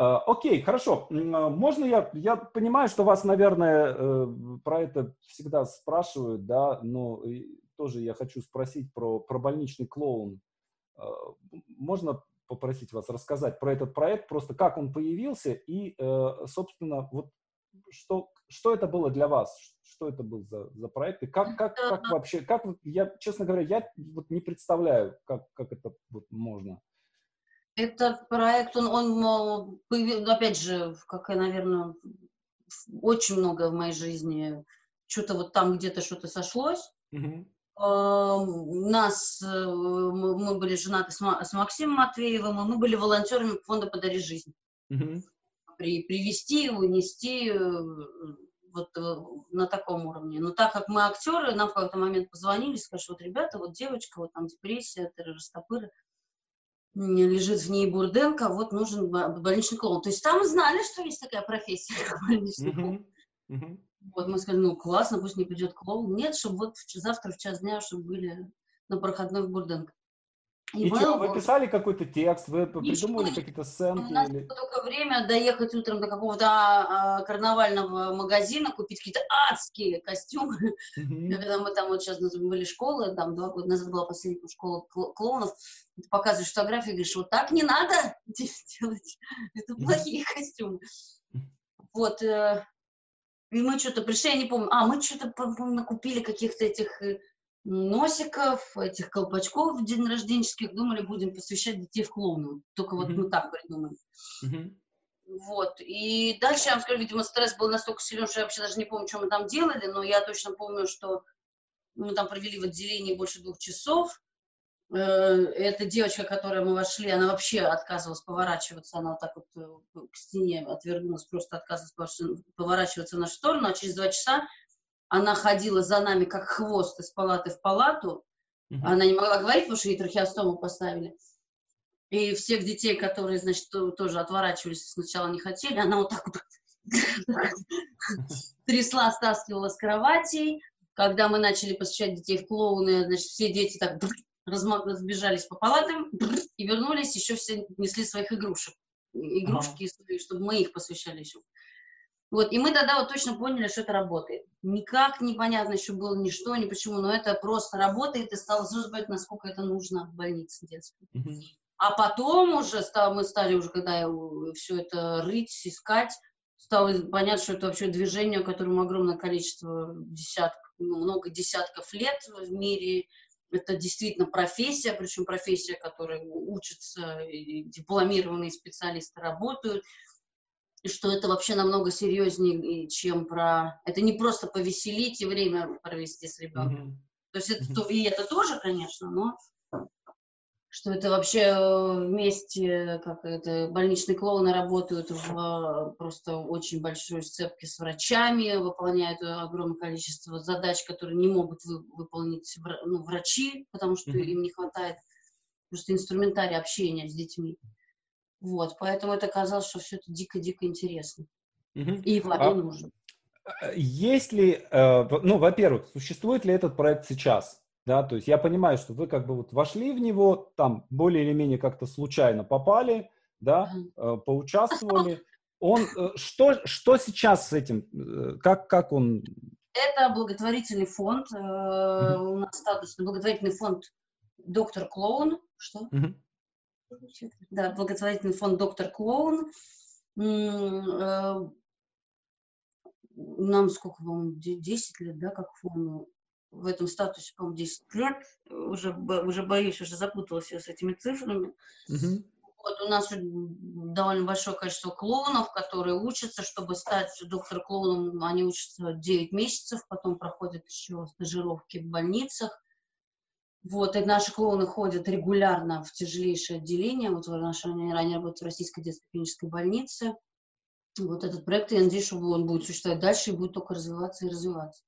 Uh, окей, хорошо. Можно я, я понимаю, что вас, наверное, э, про это всегда спрашивают, да, но тоже я хочу спросить про, про больничный клоун. А, можно попросить вас рассказать про этот проект, просто как он появился и, э, собственно, вот что, что это было для вас? Что это был за, за проект? И как, как, как вообще, как, я, честно говоря, я вот не представляю, как, как это вот можно. Этот проект, он, он появился, опять же, как и, наверное, очень много в моей жизни, что-то вот там где-то что-то сошлось. Mm-hmm. Нас, э, мы были женаты с Максимом Матвеевым, и мы были волонтерами фонда «Подари жизнь». При, привести, унести э, вот э, на таком уровне. Но так как мы актеры, нам в какой-то момент позвонили, сказали, вот ребята, вот девочка, вот там депрессия, терроростопыры, лежит в ней Бурденко, вот нужен больничный клоун. То есть там знали, что есть такая профессия, как больничный клоун. Uh-huh. Вот мы сказали, ну классно, пусть не придет клоун. Нет, чтобы вот завтра в час дня, чтобы были на проходной в Бурденко. И, и что, вы писали какой-то текст, вы придумывали какие-то сценки? У нас или... только время доехать утром до какого-то а, карнавального магазина, купить какие-то адские костюмы. Mm-hmm. Когда мы там вот сейчас были школы, там два года назад была последняя школа клоунов, ты показываешь фотографии, говоришь, вот так не надо делать, это плохие mm-hmm. костюмы. Вот, э, и мы что-то пришли, я не помню, а, мы что-то, накупили каких-то этих э, носиков, этих колпачков в день рожденческих, думали, будем посвящать детей в клоуну. Только вот mm-hmm. мы так придумали. Mm-hmm. Вот. И дальше, я вам скажу, видимо, стресс был настолько силен, что я вообще даже не помню, что мы там делали, но я точно помню, что мы там провели в отделении больше двух часов. Э, эта девочка, которая мы вошли, она вообще отказывалась поворачиваться, она вот так вот э, к стене отвернулась, просто отказывалась поворачиваться в нашу сторону, а через два часа она ходила за нами как хвост из палаты в палату. Mm-hmm. Она не могла говорить, потому что ей трахеостому поставили. И всех детей, которые, значит, тоже отворачивались, сначала не хотели, она вот так вот трясла, стаскивала с кроватей. Когда мы начали посещать детей в клоуны, значит, все дети так разбежались по палатам и вернулись, еще все несли своих игрушек. Игрушки, ага. чтобы мы их посвящали еще. Вот, и мы тогда вот точно поняли, что это работает. Никак непонятно еще было ни что, ни почему, но это просто работает, и стало понять, насколько это нужно в больнице детской. Mm-hmm. А потом уже стал, мы стали уже, когда все это рыть, искать, стало понятно, что это вообще движение, которому огромное количество десятков, ну, много десятков лет в мире. Это действительно профессия, причем профессия, которой учатся, дипломированные специалисты работают и что это вообще намного серьезнее, чем про... Это не просто повеселить и время провести с ребенком. Mm-hmm. То есть это, mm-hmm. и это тоже, конечно, но что это вообще э, вместе, как это, больничные клоуны работают в просто очень большой сцепке с врачами, выполняют огромное количество задач, которые не могут вы, выполнить ну, врачи, потому что mm-hmm. им не хватает просто инструментария общения с детьми. Вот, поэтому это казалось, что все это дико-дико интересно. Угу. И Владе а, нужен. Э, есть ли, э, ну, во-первых, существует ли этот проект сейчас? Да, то есть я понимаю, что вы как бы вот вошли в него, там более или менее как-то случайно попали, да, угу. поучаствовали. Он, что, что сейчас с этим, как, как он? Это благотворительный фонд, угу. у нас статус благотворительный фонд «Доктор Клоун». Что? Угу. Да, благотворительный фонд «Доктор Клоун». Э, нам сколько, по-моему, 10 лет, да, как фонду. В этом статусе, по-моему, 10 лет. Уже, уже боюсь, уже запуталась я с этими цифрами. Угу. Вот у нас довольно большое количество клоунов, которые учатся, чтобы стать доктор клоуном, они учатся 9 месяцев, потом проходят еще стажировки в больницах. Вот, и наши клоуны ходят регулярно в тяжелейшее отделение. Вот наши, они ранее работают в Российской детской клинической больнице. Вот этот проект, я надеюсь, что он будет существовать дальше и будет только развиваться и развиваться.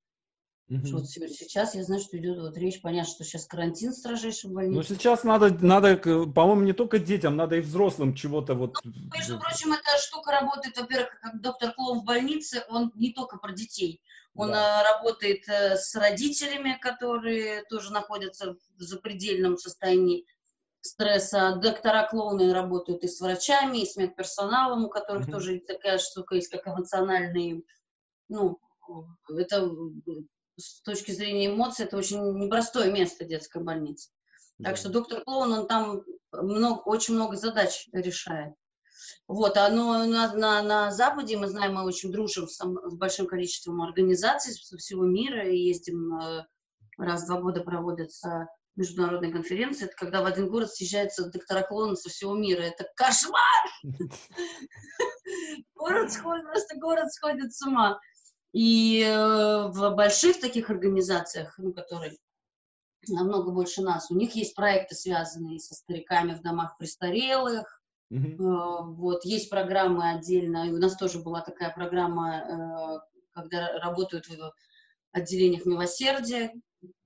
Угу. Вот сейчас я знаю, что идет вот речь, понятно, что сейчас карантин строжайший в больнице. Ну, сейчас надо, надо, по-моему, не только детям, надо и взрослым чего-то вот... Ну, между прочим, эта штука работает, во-первых, как доктор Клоун в больнице, он не только про детей. Он да. Э, работает э, с родителями, которые тоже находятся в запредельном состоянии стресса. Доктора клоуны работают и с врачами, и с медперсоналом, у которых mm-hmm. тоже такая штука есть, как эмоциональные, ну, это с точки зрения эмоций, это очень непростое место детской больницы. Да. Так что доктор клоун, он там много, очень много задач решает. Вот, а но на, на, на Западе, мы знаем, мы очень дружим с, с большим количеством организаций со всего мира, и ездим э, раз в два года проводятся международные конференции, это когда в один город съезжаются доктора клоны со всего мира. Это кошмар! Город сходит, просто город сходит с ума. И э, в больших таких организациях, ну, которые намного больше нас, у них есть проекты, связанные со стариками в домах престарелых, Mm-hmm. Вот, есть программы отдельно, и у нас тоже была такая программа, э, когда работают в отделениях милосердия,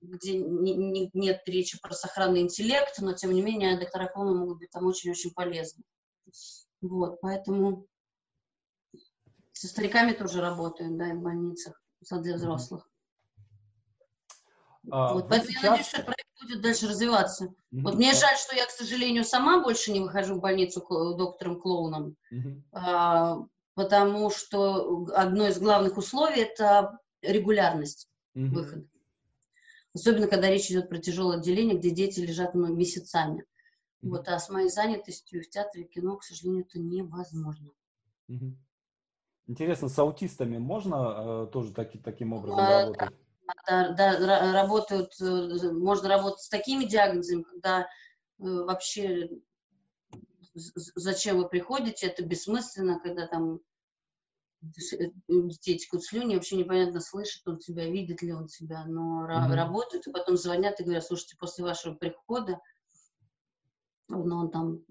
где не, не, нет речи про сохранный интеллект, но тем не менее доктора клоны могут быть там очень-очень полезны. Вот, поэтому со стариками тоже работаем, да, в больницах, для взрослых. А, вот, поэтому сейчас... я надеюсь, что проект будет дальше развиваться. Mm-hmm. Вот мне жаль, что я, к сожалению, сама больше не выхожу в больницу доктором-клоуном, mm-hmm. а, потому что одно из главных условий – это регулярность mm-hmm. выхода. Особенно, когда речь идет про тяжелое отделение, где дети лежат месяцами. Mm-hmm. Вот, а с моей занятостью в театре и кино, к сожалению, это невозможно. Mm-hmm. Интересно, с аутистами можно э, тоже таки, таким образом а, работать? Да, да, работают, э, можно работать с такими диагнозами, когда э, вообще зачем вы приходите, это бессмысленно, когда там Э, детей текут слюни, вообще непонятно, слышит он тебя, видит ли он тебя, но mm-hmm. работают, и потом звонят и говорят, слушайте, после вашего прихода, ну, он там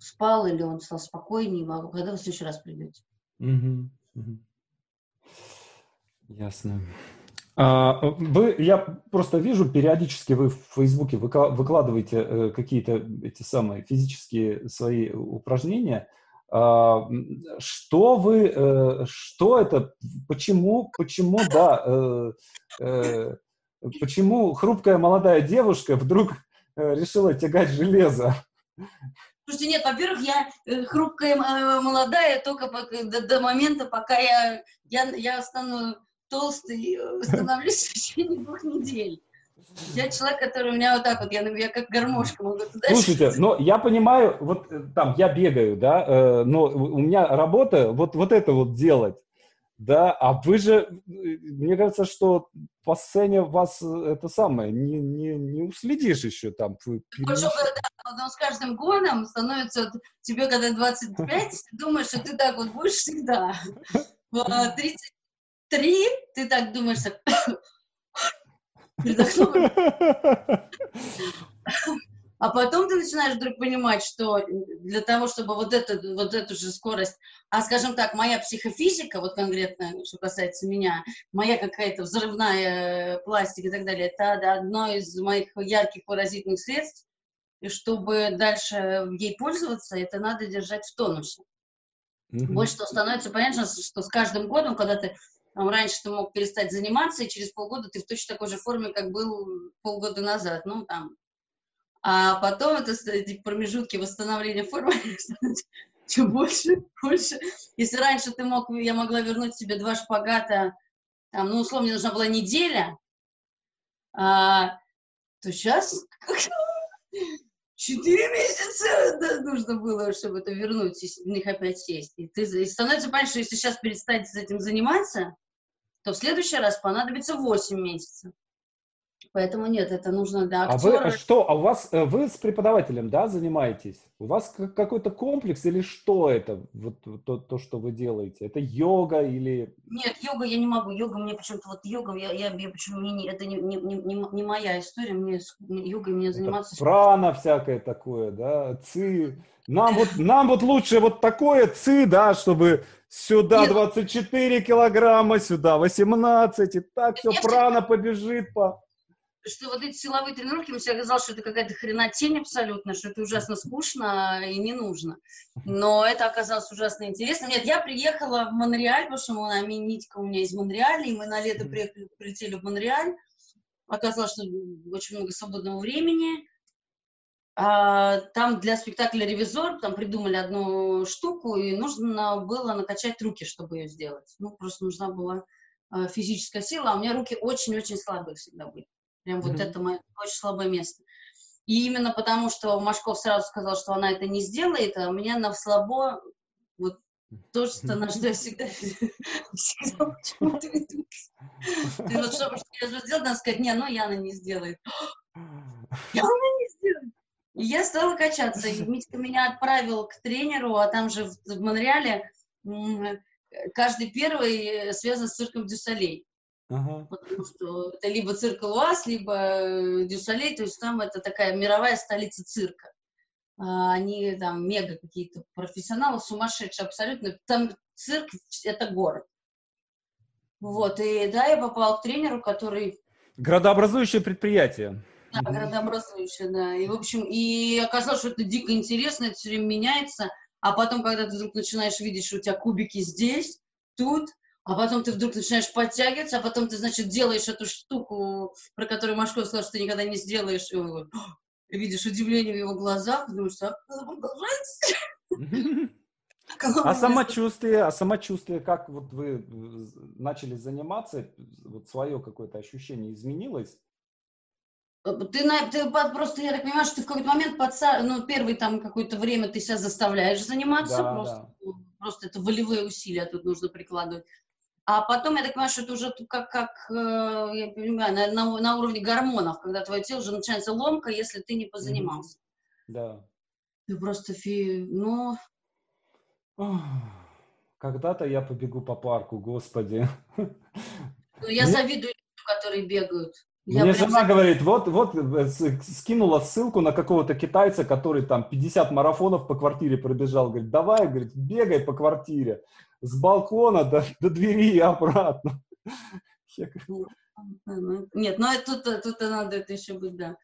спал или он стал спокойнее, когда вы в следующий раз придете? Mm-hmm. Ясно. А, вы, я просто вижу, периодически вы в Фейсбуке выкладываете э, какие-то эти самые физические свои упражнения. А, что вы, э, что это, почему, почему, да, э, почему хрупкая молодая девушка вдруг решила тягать железо? Слушайте, нет, во-первых, я хрупкая молодая только до, до момента, пока я, я, я стану толстой, становлюсь в течение двух недель. Я человек, который у меня вот так вот, я, я как гармошка могу туда Слушайте, но я понимаю, вот э, там я бегаю, да, э, но у меня работа вот, вот это вот делать, да, а вы же, э, мне кажется, что по сцене вас э, это самое, не, не, не уследишь еще там. Вы перемещ... да, но с каждым годом становится, тебе когда 25, ты думаешь, что ты так вот будешь всегда. В 33 ты так думаешь, А потом ты начинаешь вдруг понимать, что для того, чтобы вот, это, вот эту же скорость, а скажем так, моя психофизика, вот конкретно, что касается меня, моя какая-то взрывная пластика и так далее, это одно из моих ярких выразительных средств, и чтобы дальше ей пользоваться, это надо держать в тонусе. Mm-hmm. Больше что становится понятно, что с каждым годом, когда ты там, раньше ты мог перестать заниматься, и через полгода ты в точно такой же форме, как был полгода назад. Ну, там. А потом это, эти промежутки восстановления формы все больше, больше. Если раньше ты мог, я могла вернуть себе два шпагата, там, ну, условно, мне нужна была неделя, а, то сейчас четыре месяца нужно было, чтобы это вернуть, и в них опять сесть. И, ты, и становится понятно, что если сейчас перестать с этим заниматься, то в следующий раз понадобится 8 месяцев. Поэтому нет, это нужно для актера. А вы что, а у вас, э, вы с преподавателем, да, занимаетесь? У вас какой-то комплекс или что это, вот то, то, что вы делаете? Это йога или... Нет, йога я не могу, йога мне почему-то, вот йога, я, я, я почему, мне не, это не, не, не, не моя история, мне йогой мне заниматься... Это прана всякое такое, да, ци. Нам вот, нам вот лучше вот такое ци, да, чтобы сюда 24 килограмма, сюда 18, и так все прана побежит по что вот эти силовые тренировки, мне всегда казалось, что это какая-то хренотень абсолютно, что это ужасно скучно и не нужно. Но это оказалось ужасно интересно. Нет, я приехала в Монреаль, потому что моя нитка у меня из Монреаля, и мы на лето приехали, прилетели в Монреаль. Оказалось, что очень много свободного времени. А, там для спектакля «Ревизор» там придумали одну штуку, и нужно было накачать руки, чтобы ее сделать. Ну, просто нужна была а, физическая сила, а у меня руки очень-очень слабые всегда были. Прям mm-hmm. вот это мое очень слабое место. И именно потому, что Машков сразу сказал, что она это не сделает, а у меня на слабо Вот то, что на что я всегда, всегда почему-то ведусь. Вот что, что я же сделать, надо сказать, не, ну Яна не сделает. Яна не сделает. И я стала качаться. И Митька меня отправил к тренеру, а там же в, в Монреале каждый первый связан с цирком Дю Солей. Ага. Потому что это либо цирк Луа, либо э, Дю Солей, то есть там это такая мировая столица цирка. А, они там мега какие-то профессионалы, сумасшедшие абсолютно. Там цирк — это город. Вот, и да, я попала к тренеру, который... Градообразующее предприятие. Да, градообразующее, да. И, в общем, и оказалось, что это дико интересно, это все время меняется. А потом, когда ты вдруг начинаешь видеть, что у тебя кубики здесь, тут, а потом ты вдруг начинаешь подтягиваться, а потом ты, значит, делаешь эту штуку, про которую Машков сказал, что ты никогда не сделаешь, и он говорит, видишь удивление в его глазах, думаешь, так, продолжается. А самочувствие, а самочувствие, как вот вы начали заниматься, вот свое какое-то ощущение изменилось? Ты, ты просто, я так понимаю, что ты в какой-то момент, подса... ну, первый там какое-то время ты себя заставляешь заниматься, да, просто, да. просто это волевые усилия тут нужно прикладывать. А потом, я так понимаю, что это уже как, как э, я понимаю, на, на, на уровне гормонов, когда твое тело уже начинается ломка, если ты не позанимался. Да. Ты просто фи... Ну... Когда-то я побегу по парку, господи. Ну, я завидую людям, которые бегают. Я Мне жена говорит, вот, вот э, скинула ссылку на какого-то китайца, который там 50 марафонов по квартире пробежал. Говорит, давай, говорит, бегай по квартире с балкона до, до двери и обратно. Ну, нет, ну тут, тут надо это еще быть, да.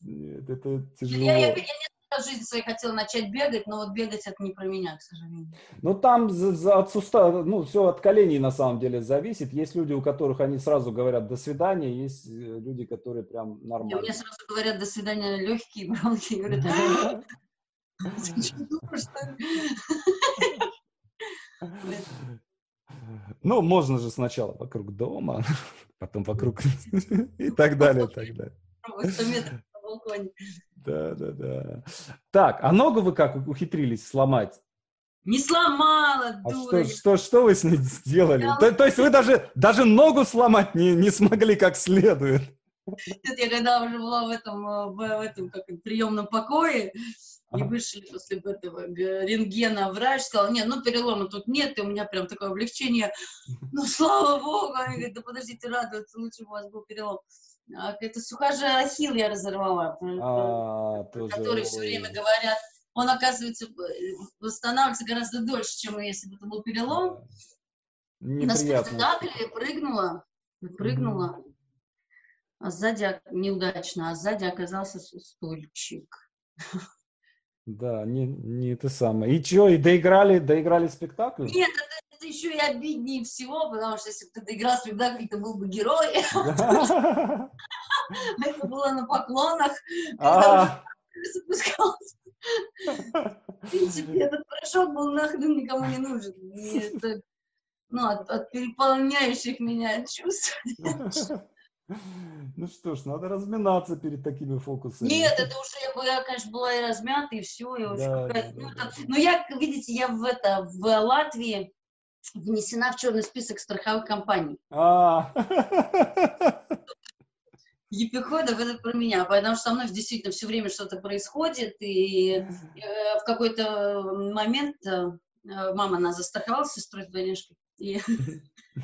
Нет, это тяжело. Я, я, я не жизнь своей хотела начать бегать, но вот бегать это не про меня, к сожалению. Ну там за, за, от сустав, ну все от коленей на самом деле зависит. Есть люди, у которых они сразу говорят до свидания, есть э, люди, которые прям нормально. И мне сразу говорят до свидания легкие, бронхи, говорят, Ну, можно же сначала вокруг дома, потом вокруг и так далее, так далее. Да, да, да. Так, а ногу вы как ухитрились сломать? Не сломала, а дура. Что, что, что вы с ней сделали? То, то есть вы даже, даже ногу сломать не, не смогли как следует? Нет, я когда уже была в этом, э, в, этом как, приемном покое, и вышли после этого рентгена врач, сказал, нет, ну перелома тут нет, и у меня прям такое облегчение. Ну, слава богу, они говорят, да подождите, радуются, лучше бы у вас был перелом. А, это сухожий ахилл я разорвала, а, который все время говорят, он, оказывается, восстанавливается гораздо дольше, чем если бы это был перелом. На спектакле прыгнула, прыгнула, а сзади неудачно, а сзади оказался стульчик. Да, не, не это самое. И что, и доиграли, доиграли спектакль? Нет, это, это еще и обиднее всего, потому что если бы ты доиграл спектакль, ты был бы герой. Это было на поклонах, запускался. В принципе, этот прыжок был нахрен никому не нужен. ну, от переполняющих меня чувств. Ну что ж, надо разминаться перед такими фокусами. Нет, это уже я, я конечно, была и размята, и все. И да, да, ну, да. Но я, видите, я в, это, в Латвии внесена в черный список страховых компаний. А. Епиходов это про меня, потому что со мной действительно все время что-то происходит, и э, в какой-то момент э, мама нас застраховала с сестрой двойняшкой, и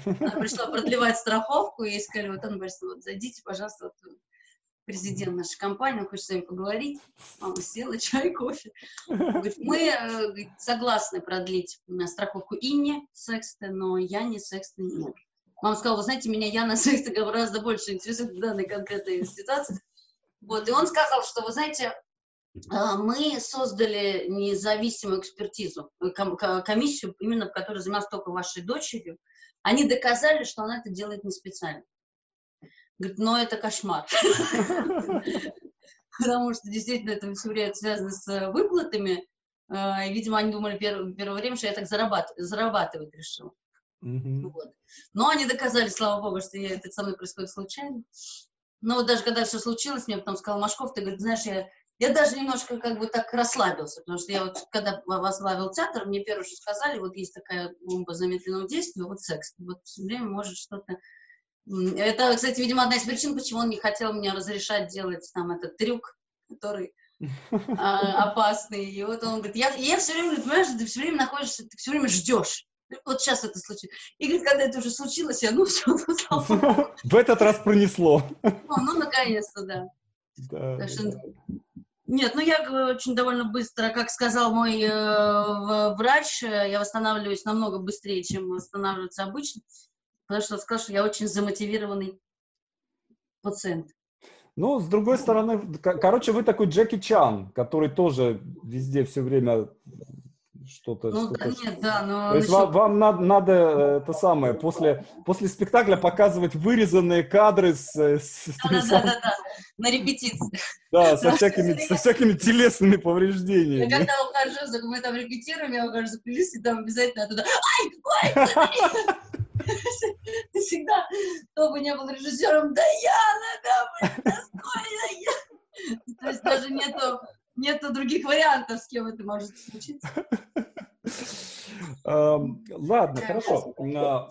она пришла продлевать страховку, и сказали, вот, Анна Борисовна, вот зайдите, пожалуйста, вот, президент нашей компании, он хочет с вами поговорить. Мама села, чай, кофе. Говорит, мы э, говорит, согласны продлить страховку Инне Секста, но я не Секста нет. Мама сказала, вы знаете, меня Яна Секста гораздо больше интересует в данной конкретной ситуации. Вот, и он сказал, что, вы знаете, мы создали независимую экспертизу, э, комиссию, именно которая занималась только вашей дочерью, они доказали, что она это делает не специально. Говорит, но это кошмар. Потому что действительно это все время связано с э, выплатами. Э, и, видимо, они думали первое время, что я так зарабатывать решил. Но они доказали, слава богу, что это со мной происходит случайно. Но вот даже когда все случилось, мне потом сказал Машков, ты, говорит, знаешь, я я даже немножко как бы так расслабился, потому что я вот, когда возглавил театр, мне первое, что сказали, вот есть такая бомба замедленного действия, вот секс. Вот все время может что-то... Это, кстати, видимо, одна из причин, почему он не хотел мне разрешать делать там этот трюк, который а, опасный. И вот он говорит, я, я все время, понимаешь, ты все время находишься, ты все время ждешь. Вот сейчас это случилось. И говорит, когда это уже случилось, я, ну все, В этот раз пронесло. Ну, наконец-то, да. Что нет, ну я очень довольно быстро, как сказал мой э, врач, э, я восстанавливаюсь намного быстрее, чем восстанавливается обычно, потому что сказал, что я очень замотивированный пациент. Ну, с другой стороны, короче, вы такой Джеки Чан, который тоже везде все время что-то... Ну, что да, нет, да, но... То есть вам, вам надо, надо э, это самое, после, после спектакля показывать вырезанные кадры с... с да, да, да, да, на репетиции. Да, со всякими, со всякими телесными повреждениями. Я когда ухожу, мы там репетируем, я ухожу за кулисы, там обязательно туда... Ай, ой, Ты всегда, кто бы не был режиссером, да я, нога, я. То есть даже нету нету других вариантов, с кем это может случиться. Эм, ладно, хорошо. А,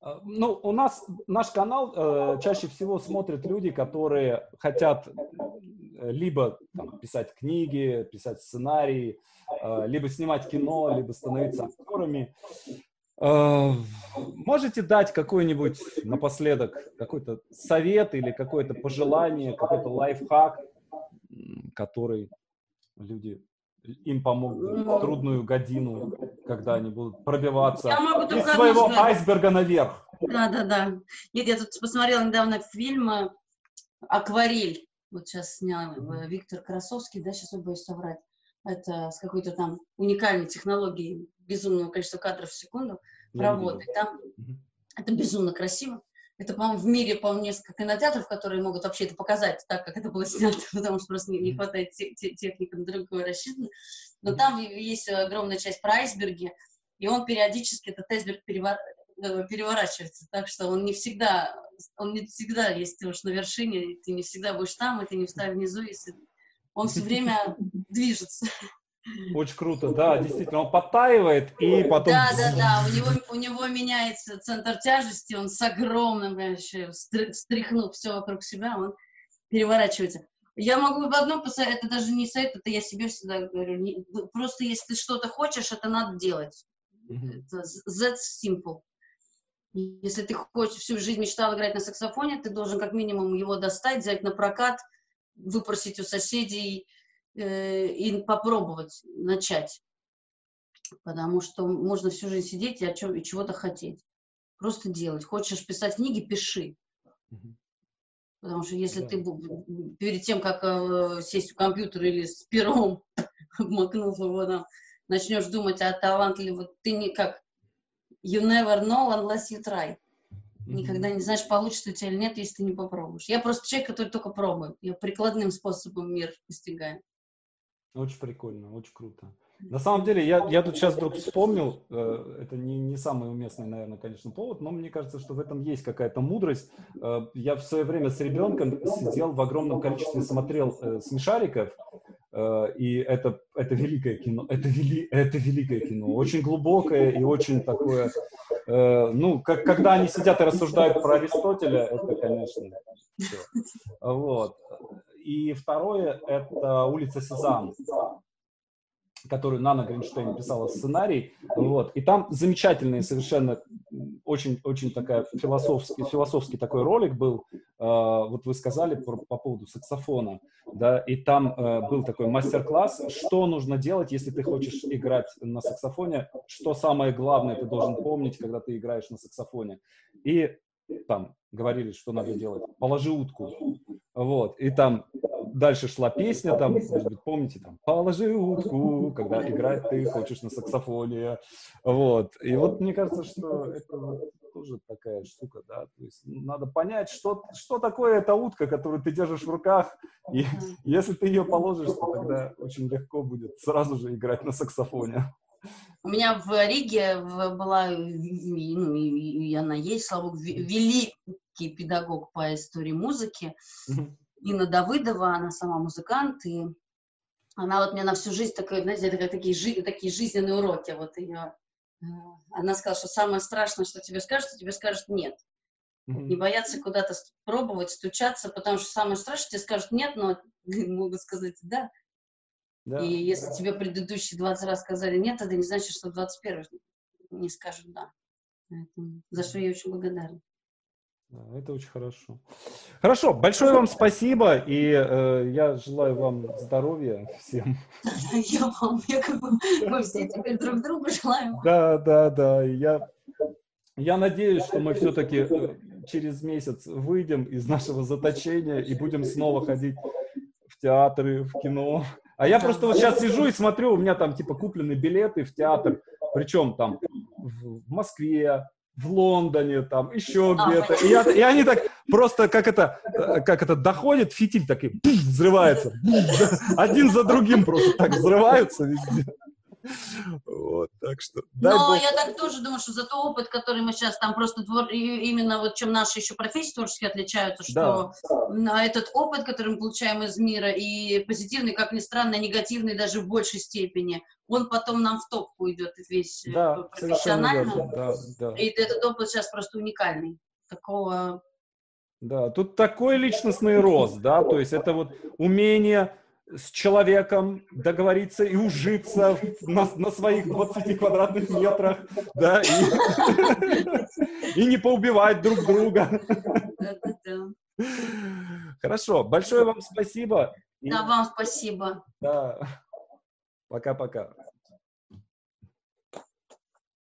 а, ну, у нас наш канал э, чаще всего смотрят люди, которые хотят э, либо там, писать книги, писать сценарии, э, либо снимать кино, либо становиться актерами. Можете дать какой-нибудь напоследок какой-то совет или какое-то пожелание, какой-то лайфхак который люди им помогут в трудную годину, когда они будут пробиваться из своего сказать. айсберга наверх. Да, да, да. Нет, я тут посмотрела недавно фильм э, «Акварель». Вот сейчас снял э, Виктор Красовский, да, сейчас я боюсь соврать. Это с какой-то там уникальной технологией безумного количества кадров в секунду работает. Там это безумно красиво. Это, по-моему, в мире, по-моему, несколько кинотеатров, которые могут вообще это показать так, как это было снято, потому что просто не, не хватает те, те, техники на другое рассчитано. Но там есть огромная часть про айсберги, и он периодически, этот айсберг перевор... Э, переворачивается, так что он не всегда, он не всегда, если ты уж на вершине, ты не всегда будешь там, и ты не всегда внизу, если он все время движется. Очень круто, да, действительно, он подтаивает и потом... Да, да, да, у него, у него меняется центр тяжести, он с огромным, конечно, встряхнув все вокруг себя, он переворачивается. Я могу в одном посоветовать, это даже не совет, это я себе всегда говорю, не, просто если ты что-то хочешь, это надо делать. Mm-hmm. That's simple. Если ты хочешь, всю жизнь мечтал играть на саксофоне, ты должен как минимум его достать, взять на прокат, выпросить у соседей, и попробовать начать. Потому что можно всю жизнь сидеть и, о чем, и чего-то хотеть. Просто делать. Хочешь писать книги, пиши. Потому что если да. ты перед тем, как э, сесть в компьютер или с пером, макнув его там, начнешь думать о талантливом, ты никак you never know unless you try. Никогда не знаешь, получится у тебя или нет, если ты не попробуешь. Я просто человек, который только пробует. Я прикладным способом мир постигаю. Очень прикольно, очень круто. На самом деле, я, я тут сейчас вдруг вспомнил, э, это не, не самый уместный, наверное, конечно, повод, но мне кажется, что в этом есть какая-то мудрость. Э, я в свое время с ребенком сидел в огромном количестве, смотрел э, смешариков, э, и это, это великое кино, это, вели, это великое кино, очень глубокое и очень такое, э, ну, как, когда они сидят и рассуждают про Аристотеля, это, конечно, все. Вот. И второе – это «Улица Сезанн», которую Нана Гринштейн писала сценарий. Вот. И там замечательный совершенно, очень, очень такая философский, философский такой ролик был. Э, вот вы сказали по, по поводу саксофона. Да, и там э, был такой мастер-класс, что нужно делать, если ты хочешь играть на саксофоне, что самое главное ты должен помнить, когда ты играешь на саксофоне. И там говорили, что надо делать. Положи утку. Вот. И там дальше шла песня, там, может быть, помните, там, положи утку, когда играть ты хочешь на саксофоне. Вот. И вот мне кажется, что это тоже такая штука, да, то есть надо понять, что, что такое эта утка, которую ты держишь в руках, и если ты ее положишь, то тогда очень легко будет сразу же играть на саксофоне. У меня в Риге была, ну, и она есть, слава богу, великий педагог по истории музыки. Инна Давыдова, она сама музыкант, и она вот мне на всю жизнь такой, знаете, это как такие, жи- такие жизненные уроки, вот ее. Э, она сказала, что самое страшное, что тебе скажут, что тебе скажут нет. Не бояться куда-то пробовать, стучаться, потому что самое страшное, тебе скажут нет, но могут сказать да. Да. И если тебе предыдущие 20 раз сказали нет, это не значит, что 21 не скажут да. Поэтому, за что я очень благодарна. Да, это очень хорошо. Хорошо, большое вам спасибо, и э, я желаю вам здоровья всем. Я вам, я как бы, мы все теперь друг другу желаем. Да, да, да, я, я надеюсь, что мы все-таки э, через месяц выйдем из нашего заточения и будем снова ходить в театры, в кино. А я просто вот сейчас сижу и смотрю, у меня там типа куплены билеты в театр, причем там в Москве, в Лондоне, там, еще а, где-то. И, я, и они так просто, как это, э, как это доходит, фитиль так и взрывается. Один за другим просто так взрываются везде. Вот, так что... Но я так тоже думаю, что за тот опыт, который мы сейчас там просто двор... именно вот чем наши еще профессии творческие отличаются, что да. этот опыт, который мы получаем из мира, и позитивный, как ни странно, негативный даже в большей степени, он потом нам в топку идет весь э, да, профессионально. Да, да. И этот опыт сейчас просто уникальный. Такого да, тут такой личностный рост, да, то есть это вот умение с человеком договориться и ужиться на, на своих 20 квадратных метрах, да, и, и не поубивать друг друга. Хорошо, большое вам спасибо. Да, вам спасибо. Да, пока-пока.